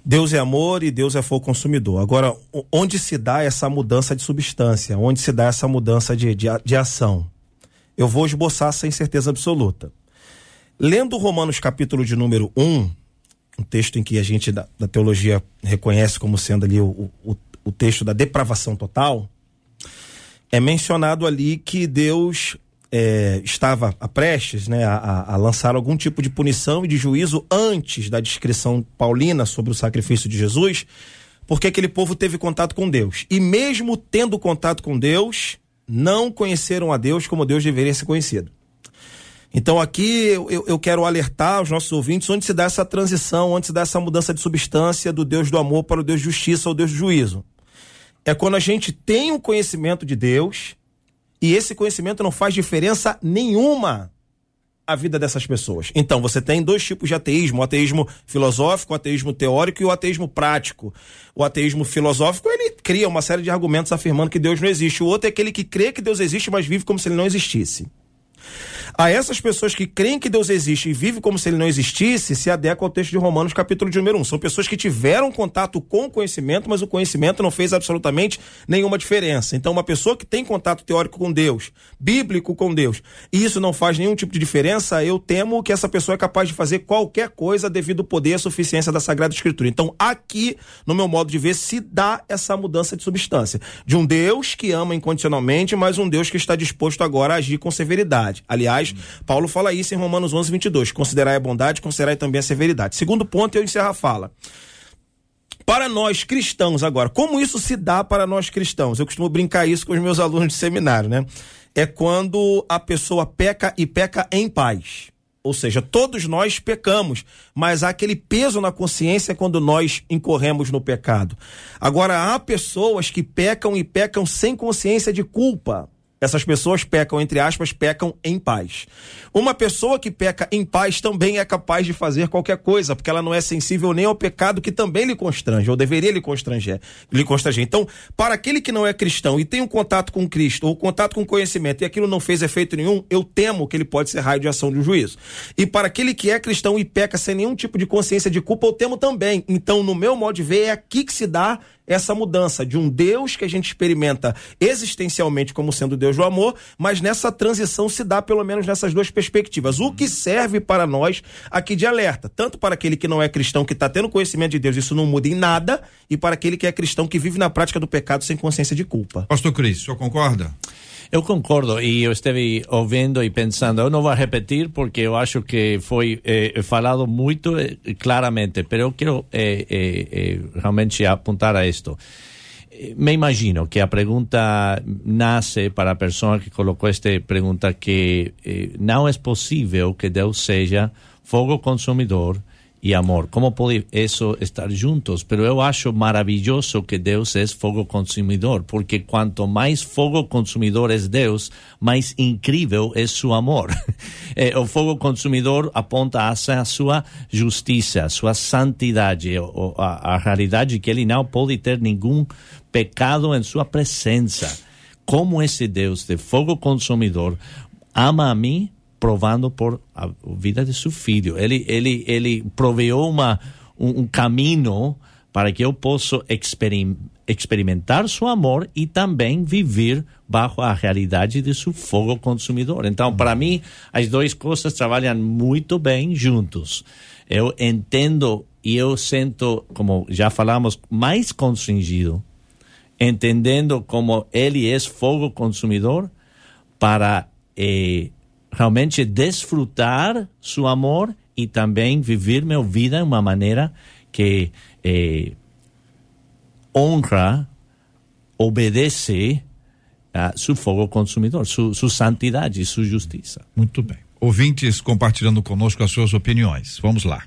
Deus é amor e Deus é fogo consumidor. Agora, onde se dá essa mudança de substância? Onde se dá essa mudança de, de, de ação? Eu vou esboçar sem certeza absoluta. Lendo Romanos capítulo de número 1, um texto em que a gente da, da teologia reconhece como sendo ali o, o, o texto da depravação total, é mencionado ali que Deus é, estava a prestes né, a, a- lançar algum tipo de punição e de juízo antes da descrição paulina sobre o sacrifício de Jesus, porque aquele povo teve contato com Deus. E mesmo tendo contato com Deus, não conheceram a Deus como Deus deveria ser conhecido. Então aqui eu, eu- quero alertar os nossos ouvintes onde se dá essa transição, onde se dá essa mudança de substância do Deus do amor para o Deus de justiça ou Deus do juízo. É quando a gente tem um conhecimento de Deus e esse conhecimento não faz diferença nenhuma à vida dessas pessoas. Então, você tem dois tipos de ateísmo: o ateísmo filosófico, o ateísmo teórico e o ateísmo prático. O ateísmo filosófico, ele cria uma série de argumentos afirmando que Deus não existe. O outro é aquele que crê que Deus existe, mas vive como se ele não existisse. A essas pessoas que creem que Deus existe e vivem como se ele não existisse, se adequa ao texto de Romanos, capítulo de número 1. São pessoas que tiveram contato com o conhecimento, mas o conhecimento não fez absolutamente nenhuma diferença. Então, uma pessoa que tem contato teórico com Deus, bíblico com Deus, e isso não faz nenhum tipo de diferença, eu temo que essa pessoa é capaz de fazer qualquer coisa devido ao poder e à suficiência da Sagrada Escritura. Então, aqui, no meu modo de ver, se dá essa mudança de substância. De um Deus que ama incondicionalmente, mas um Deus que está disposto agora a agir com severidade. Aliás, Paulo fala isso em Romanos 11, 22. Considerai a bondade, considerai também a severidade. Segundo ponto, eu encerro a fala. Para nós cristãos agora, como isso se dá para nós cristãos? Eu costumo brincar isso com os meus alunos de seminário, né? É quando a pessoa peca e peca em paz. Ou seja, todos nós pecamos, mas há aquele peso na consciência quando nós incorremos no pecado. Agora, há pessoas que pecam e pecam sem consciência de culpa. Essas pessoas pecam, entre aspas, pecam em paz. Uma pessoa que peca em paz também é capaz de fazer qualquer coisa, porque ela não é sensível nem ao pecado que também lhe constrange, ou deveria lhe constranger. Lhe constranger. Então, para aquele que não é cristão e tem um contato com Cristo, ou contato com conhecimento, e aquilo não fez efeito nenhum, eu temo que ele pode ser raio de ação de um juízo. E para aquele que é cristão e peca sem nenhum tipo de consciência de culpa, eu temo também. Então, no meu modo de ver, é aqui que se dá essa mudança de um Deus que a gente experimenta existencialmente como sendo Deus do amor, mas nessa transição se dá pelo menos nessas duas perspectivas. O que serve para nós aqui de alerta, tanto para aquele que não é cristão, que está tendo conhecimento de Deus, isso não muda em nada, e para aquele que é cristão, que vive na prática do pecado sem consciência de culpa. Pastor Cris, o senhor concorda? Eu concordo e eu esteve ouvindo e pensando, eu não vou repetir porque eu acho que foi eh, falado muito eh, claramente, mas eu quero eh, realmente apontar a isto. Eh, Me imagino que a pergunta nasce para a pessoa que colocou esta pergunta que eh, não é possível que Deus seja fogo consumidor e amor. Como pode isso estar juntos? Pero eu acho maravilhoso que Deus é fogo consumidor, porque quanto mais fogo consumidor é Deus, mais incrível é seu amor. O fogo consumidor aponta a sua justiça, sua santidade, a, a realidade que ele não pode ter nenhum pecado em sua presença. Como esse Deus de fogo consumidor ama a mim, provando por a vida de seu filho. Ele, ele, ele proveeu uma, um, um caminho para que eu possa experim, experimentar seu amor e também viver bajo a realidade de seu fogo consumidor. Então, para mim, as duas coisas trabalham muito bem juntos. Eu entendo e eu sinto, como já falamos, mais constrangido, entendendo como ele é fogo consumidor para eh, realmente desfrutar seu amor e também viver minha vida de uma maneira que eh, honra, obedece a seu fogo consumidor, sua, sua santidade e sua justiça. Muito bem. Ouvintes compartilhando conosco as suas opiniões. Vamos lá.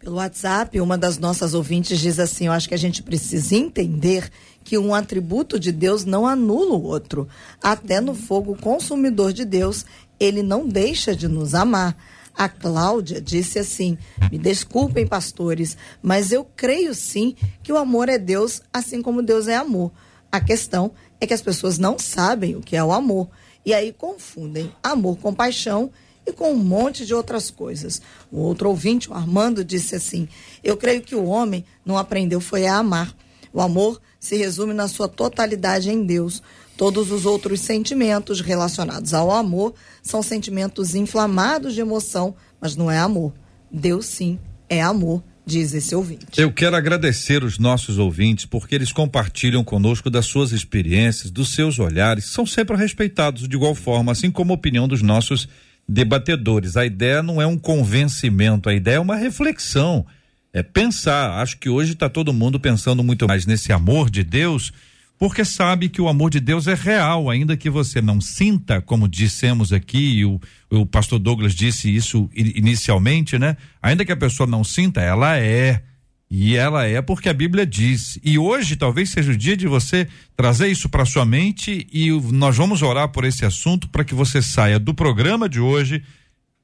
Pelo WhatsApp, uma das nossas ouvintes diz assim: Eu acho que a gente precisa entender que um atributo de Deus não anula o outro. Até no fogo consumidor de Deus, ele não deixa de nos amar. A Cláudia disse assim: Me desculpem, pastores, mas eu creio sim que o amor é Deus, assim como Deus é amor. A questão é que as pessoas não sabem o que é o amor e aí confundem amor com paixão e com um monte de outras coisas. O outro ouvinte, o Armando, disse assim: Eu creio que o homem não aprendeu foi a amar. O amor se resume na sua totalidade em Deus. Todos os outros sentimentos relacionados ao amor são sentimentos inflamados de emoção, mas não é amor. Deus sim é amor, diz esse ouvinte. Eu quero agradecer os nossos ouvintes porque eles compartilham conosco das suas experiências, dos seus olhares, são sempre respeitados de igual forma, assim como a opinião dos nossos debatedores. A ideia não é um convencimento, a ideia é uma reflexão, é pensar. Acho que hoje está todo mundo pensando muito mais nesse amor de Deus porque sabe que o amor de Deus é real, ainda que você não sinta, como dissemos aqui, o, o pastor Douglas disse isso inicialmente, né? Ainda que a pessoa não sinta, ela é. E ela é porque a Bíblia diz. E hoje talvez seja o dia de você trazer isso para sua mente e nós vamos orar por esse assunto para que você saia do programa de hoje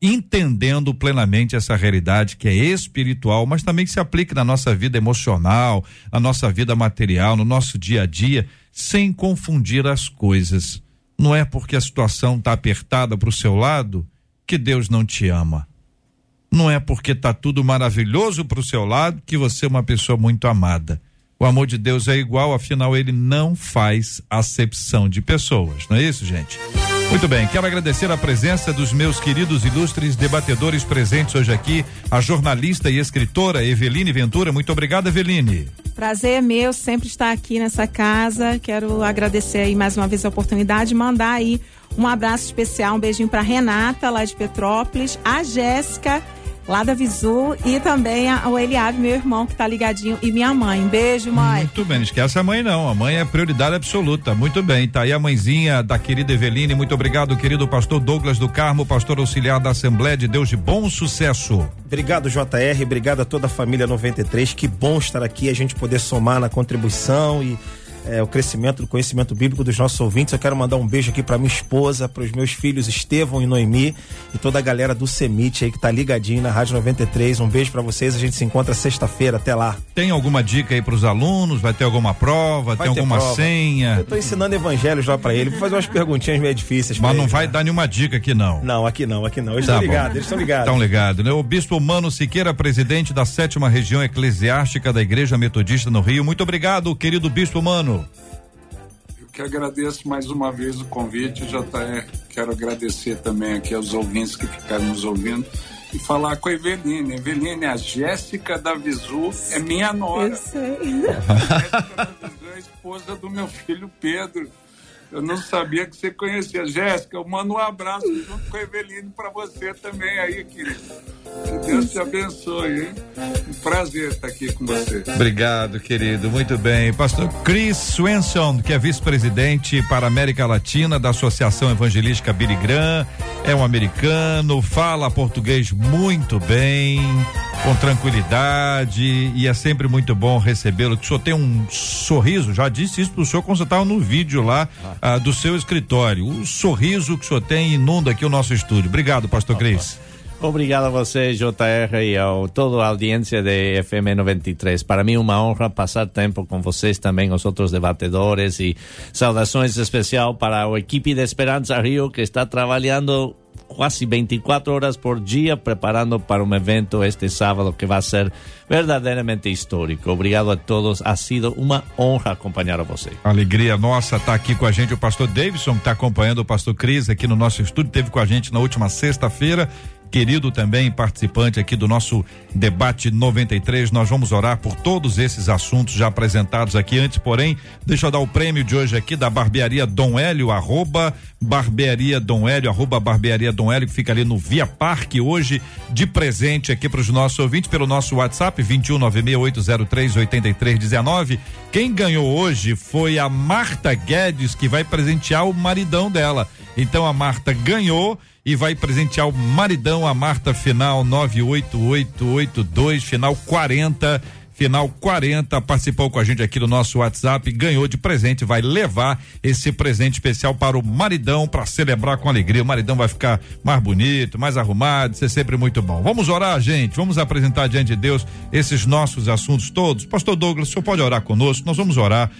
entendendo plenamente essa realidade que é espiritual, mas também que se aplique na nossa vida emocional, na nossa vida material, no nosso dia a dia, sem confundir as coisas. Não é porque a situação está apertada para o seu lado que Deus não te ama. Não é porque está tudo maravilhoso para o seu lado que você é uma pessoa muito amada. O amor de Deus é igual, afinal, ele não faz acepção de pessoas, não é isso, gente? Muito bem, quero agradecer a presença dos meus queridos ilustres debatedores presentes hoje aqui, a jornalista e escritora Eveline Ventura. Muito obrigado, Eveline. Prazer é meu sempre estar aqui nessa casa. Quero agradecer aí mais uma vez a oportunidade, mandar aí um abraço especial, um beijinho para Renata lá de Petrópolis, a Jéssica lá da Visu e também a, o Eliave, meu irmão, que tá ligadinho, e minha mãe. Beijo, mãe. Muito bem, não esquece a mãe não, a mãe é prioridade absoluta. Muito bem, tá aí a mãezinha da querida Eveline, muito obrigado, querido pastor Douglas do Carmo, pastor auxiliar da Assembleia de Deus de bom sucesso. Obrigado, JR, obrigado a toda a família 93, que bom estar aqui, a gente poder somar na contribuição e é, o crescimento do conhecimento bíblico dos nossos ouvintes. Eu quero mandar um beijo aqui para minha esposa, para os meus filhos Estevão e Noemi e toda a galera do Semite aí que tá ligadinho na Rádio 93. Um beijo para vocês. A gente se encontra sexta-feira. Até lá. Tem alguma dica aí para os alunos? Vai ter alguma prova? vai tem alguma prova. senha? Eu tô ensinando evangelhos lá para ele. Vou fazer umas perguntinhas meio difíceis. Mas não ele, vai né? dar nenhuma dica aqui não. Não, aqui não, aqui não. Eles estão tá ligados, eles estão ligados. Estão ligados, né? O bispo Mano Siqueira, presidente da sétima região eclesiástica da Igreja Metodista no Rio. Muito obrigado, querido bispo Mano que agradeço mais uma vez o convite, JR. Quero agradecer também aqui aos ouvintes que ficaram nos ouvindo e falar com a Eveline. Eveline, a Jéssica da Visu é minha nora. Eu sei. A Jéssica da Visu é a esposa do meu filho Pedro. Eu não sabia que você conhecia. Jéssica, eu mando um abraço junto com a Eveline para você também aí, querido. Que Deus te abençoe, hein? Um prazer estar aqui com você. Obrigado, querido. Muito bem. Pastor Chris Swenson, que é vice-presidente para a América Latina da Associação Evangelística Billy Graham, é um americano, fala português muito bem, com tranquilidade e é sempre muito bom recebê-lo. O senhor tem um sorriso, já disse isso pro senhor quando você estava no vídeo lá ah. Do seu escritório. O sorriso que o senhor tem inunda aqui o nosso estúdio. Obrigado, pastor Cris. Obrigado a você, JR, e a toda a audiência de FM 93. Para mim, uma honra passar tempo com vocês também, os outros debatedores, e saudações especial para a equipe de Esperança Rio, que está trabalhando quase 24 horas por dia preparando para um evento este sábado que vai ser verdadeiramente histórico. Obrigado a todos, ha sido uma honra acompanhar a você. Alegria nossa tá aqui com a gente o pastor Davidson, que está acompanhando o pastor Cris aqui no nosso estúdio, teve com a gente na última sexta-feira querido também participante aqui do nosso debate 93. Nós vamos orar por todos esses assuntos já apresentados aqui antes, porém, deixa eu dar o prêmio de hoje aqui da Barbearia Dom Hélio, arroba Barbearia Dom Hélio, arroba Barbearia Dom Hélio, que fica ali no Via Parque hoje, de presente aqui para os nossos ouvintes pelo nosso WhatsApp 21968038319. Quem ganhou hoje foi a Marta Guedes, que vai presentear o maridão dela. Então a Marta ganhou e vai presentear o maridão, a Marta final 98882, final 40 final 40, participou com a gente aqui no nosso WhatsApp, ganhou de presente, vai levar esse presente especial para o maridão para celebrar com alegria. O maridão vai ficar mais bonito, mais arrumado, é sempre muito bom. Vamos orar, gente, vamos apresentar diante de Deus esses nossos assuntos todos. Pastor Douglas, o senhor pode orar conosco? Nós vamos orar.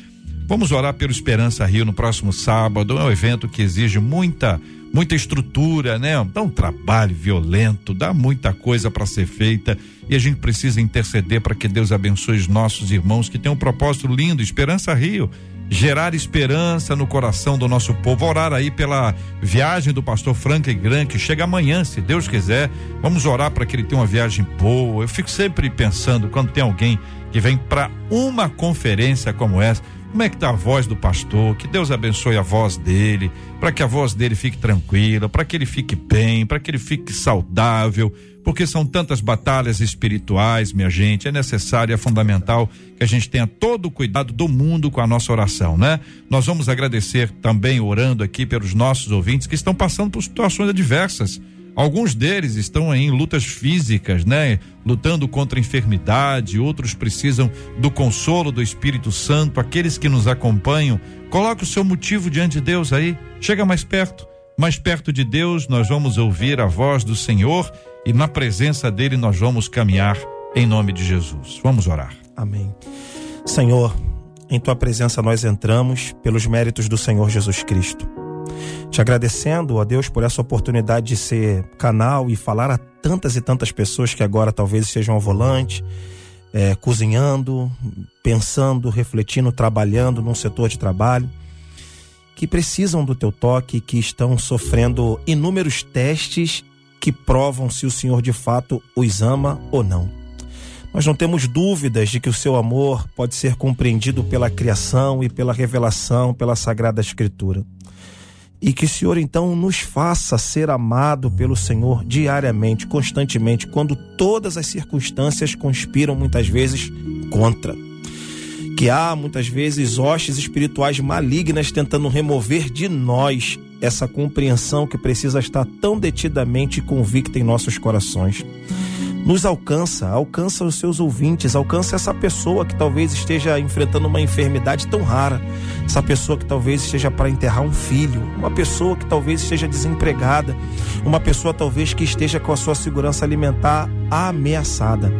Vamos orar pelo Esperança Rio no próximo sábado. É um evento que exige muita muita estrutura, né? Dá um trabalho violento, dá muita coisa para ser feita e a gente precisa interceder para que Deus abençoe os nossos irmãos que têm um propósito lindo, Esperança Rio, gerar esperança no coração do nosso povo, orar aí pela viagem do pastor Frank Gran que chega amanhã, se Deus quiser. Vamos orar para que ele tenha uma viagem boa. Eu fico sempre pensando quando tem alguém que vem para uma conferência como essa, como é que tá a voz do pastor? Que Deus abençoe a voz dele, para que a voz dele fique tranquila, para que ele fique bem, para que ele fique saudável, porque são tantas batalhas espirituais, minha gente, é necessário, é fundamental que a gente tenha todo o cuidado do mundo com a nossa oração, né? Nós vamos agradecer também orando aqui pelos nossos ouvintes que estão passando por situações adversas Alguns deles estão em lutas físicas, né? Lutando contra a enfermidade, outros precisam do consolo do Espírito Santo. Aqueles que nos acompanham, coloque o seu motivo diante de Deus aí. Chega mais perto. Mais perto de Deus, nós vamos ouvir a voz do Senhor e na presença dele nós vamos caminhar em nome de Jesus. Vamos orar. Amém. Senhor, em tua presença nós entramos pelos méritos do Senhor Jesus Cristo. Te agradecendo, ó Deus, por essa oportunidade de ser canal e falar a tantas e tantas pessoas que agora talvez estejam ao volante, é, cozinhando, pensando, refletindo, trabalhando num setor de trabalho, que precisam do teu toque, que estão sofrendo inúmeros testes que provam se o Senhor de fato os ama ou não. Nós não temos dúvidas de que o seu amor pode ser compreendido pela criação e pela revelação, pela Sagrada Escritura e que o Senhor então nos faça ser amado pelo Senhor diariamente, constantemente, quando todas as circunstâncias conspiram muitas vezes contra. Que há muitas vezes hostes espirituais malignas tentando remover de nós essa compreensão que precisa estar tão detidamente convicta em nossos corações nos alcança, alcança os seus ouvintes, alcança essa pessoa que talvez esteja enfrentando uma enfermidade tão rara, essa pessoa que talvez esteja para enterrar um filho, uma pessoa que talvez esteja desempregada, uma pessoa talvez que esteja com a sua segurança alimentar ameaçada.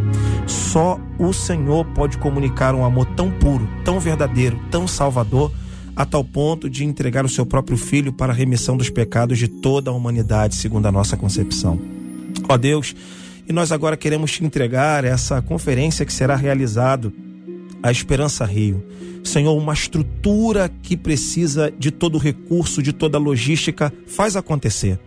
Só o Senhor pode comunicar um amor tão puro, tão verdadeiro, tão salvador a tal ponto de entregar o seu próprio filho para a remissão dos pecados de toda a humanidade, segundo a nossa concepção. Ó Deus, nós agora queremos te entregar essa conferência que será realizado a Esperança Rio. Senhor, uma estrutura que precisa de todo recurso, de toda logística, faz acontecer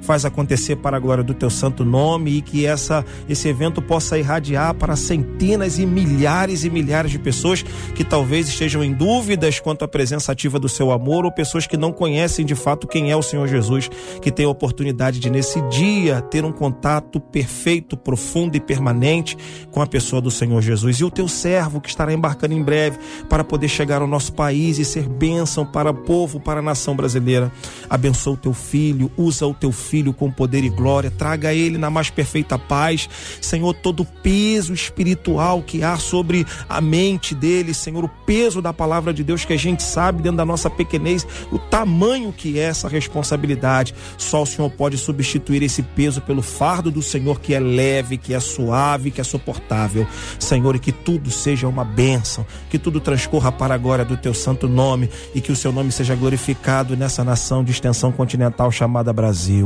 faz acontecer para a glória do teu santo nome e que essa esse evento possa irradiar para centenas e milhares e milhares de pessoas que talvez estejam em dúvidas quanto à presença ativa do seu amor ou pessoas que não conhecem de fato quem é o Senhor Jesus, que tem a oportunidade de nesse dia ter um contato perfeito, profundo e permanente com a pessoa do Senhor Jesus e o teu servo que estará embarcando em breve para poder chegar ao nosso país e ser bênção para o povo, para a nação brasileira. Abençoa o teu filho, usa o teu teu filho com poder e glória. Traga ele na mais perfeita paz. Senhor, todo o peso espiritual que há sobre a mente dele, Senhor, o peso da palavra de Deus que a gente sabe dentro da nossa pequenez, o tamanho que é essa responsabilidade. Só o Senhor pode substituir esse peso pelo fardo do Senhor que é leve, que é suave, que é suportável. Senhor, e que tudo seja uma bênção, que tudo transcorra para a glória do teu santo nome e que o seu nome seja glorificado nessa nação de extensão continental chamada Brasil.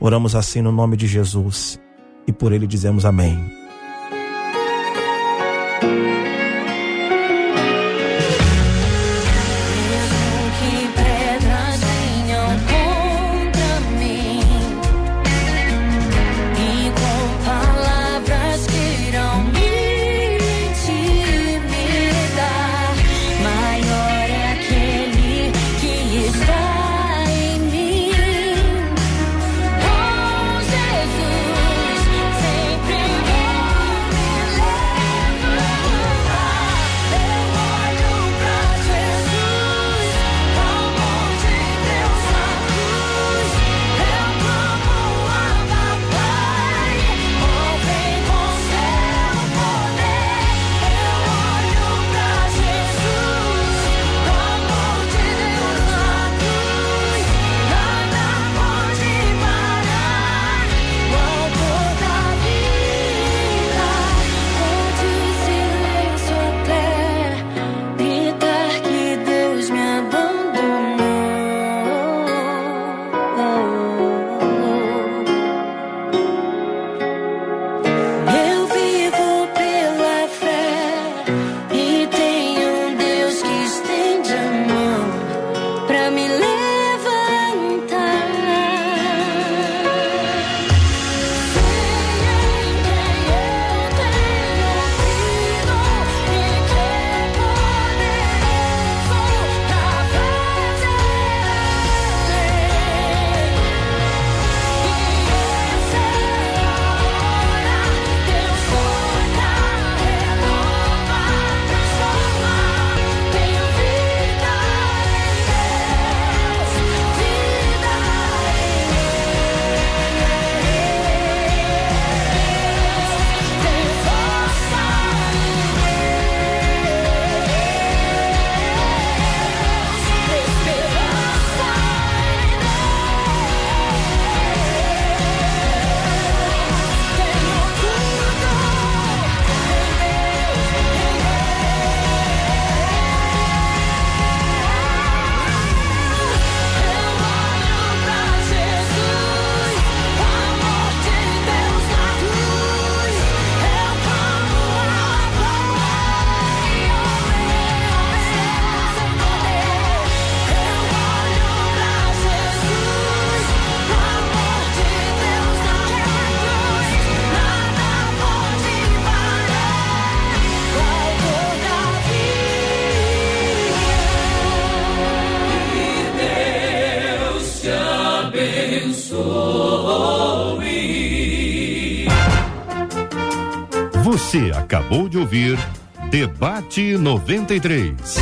Oramos assim no nome de Jesus e por ele dizemos amém. 93.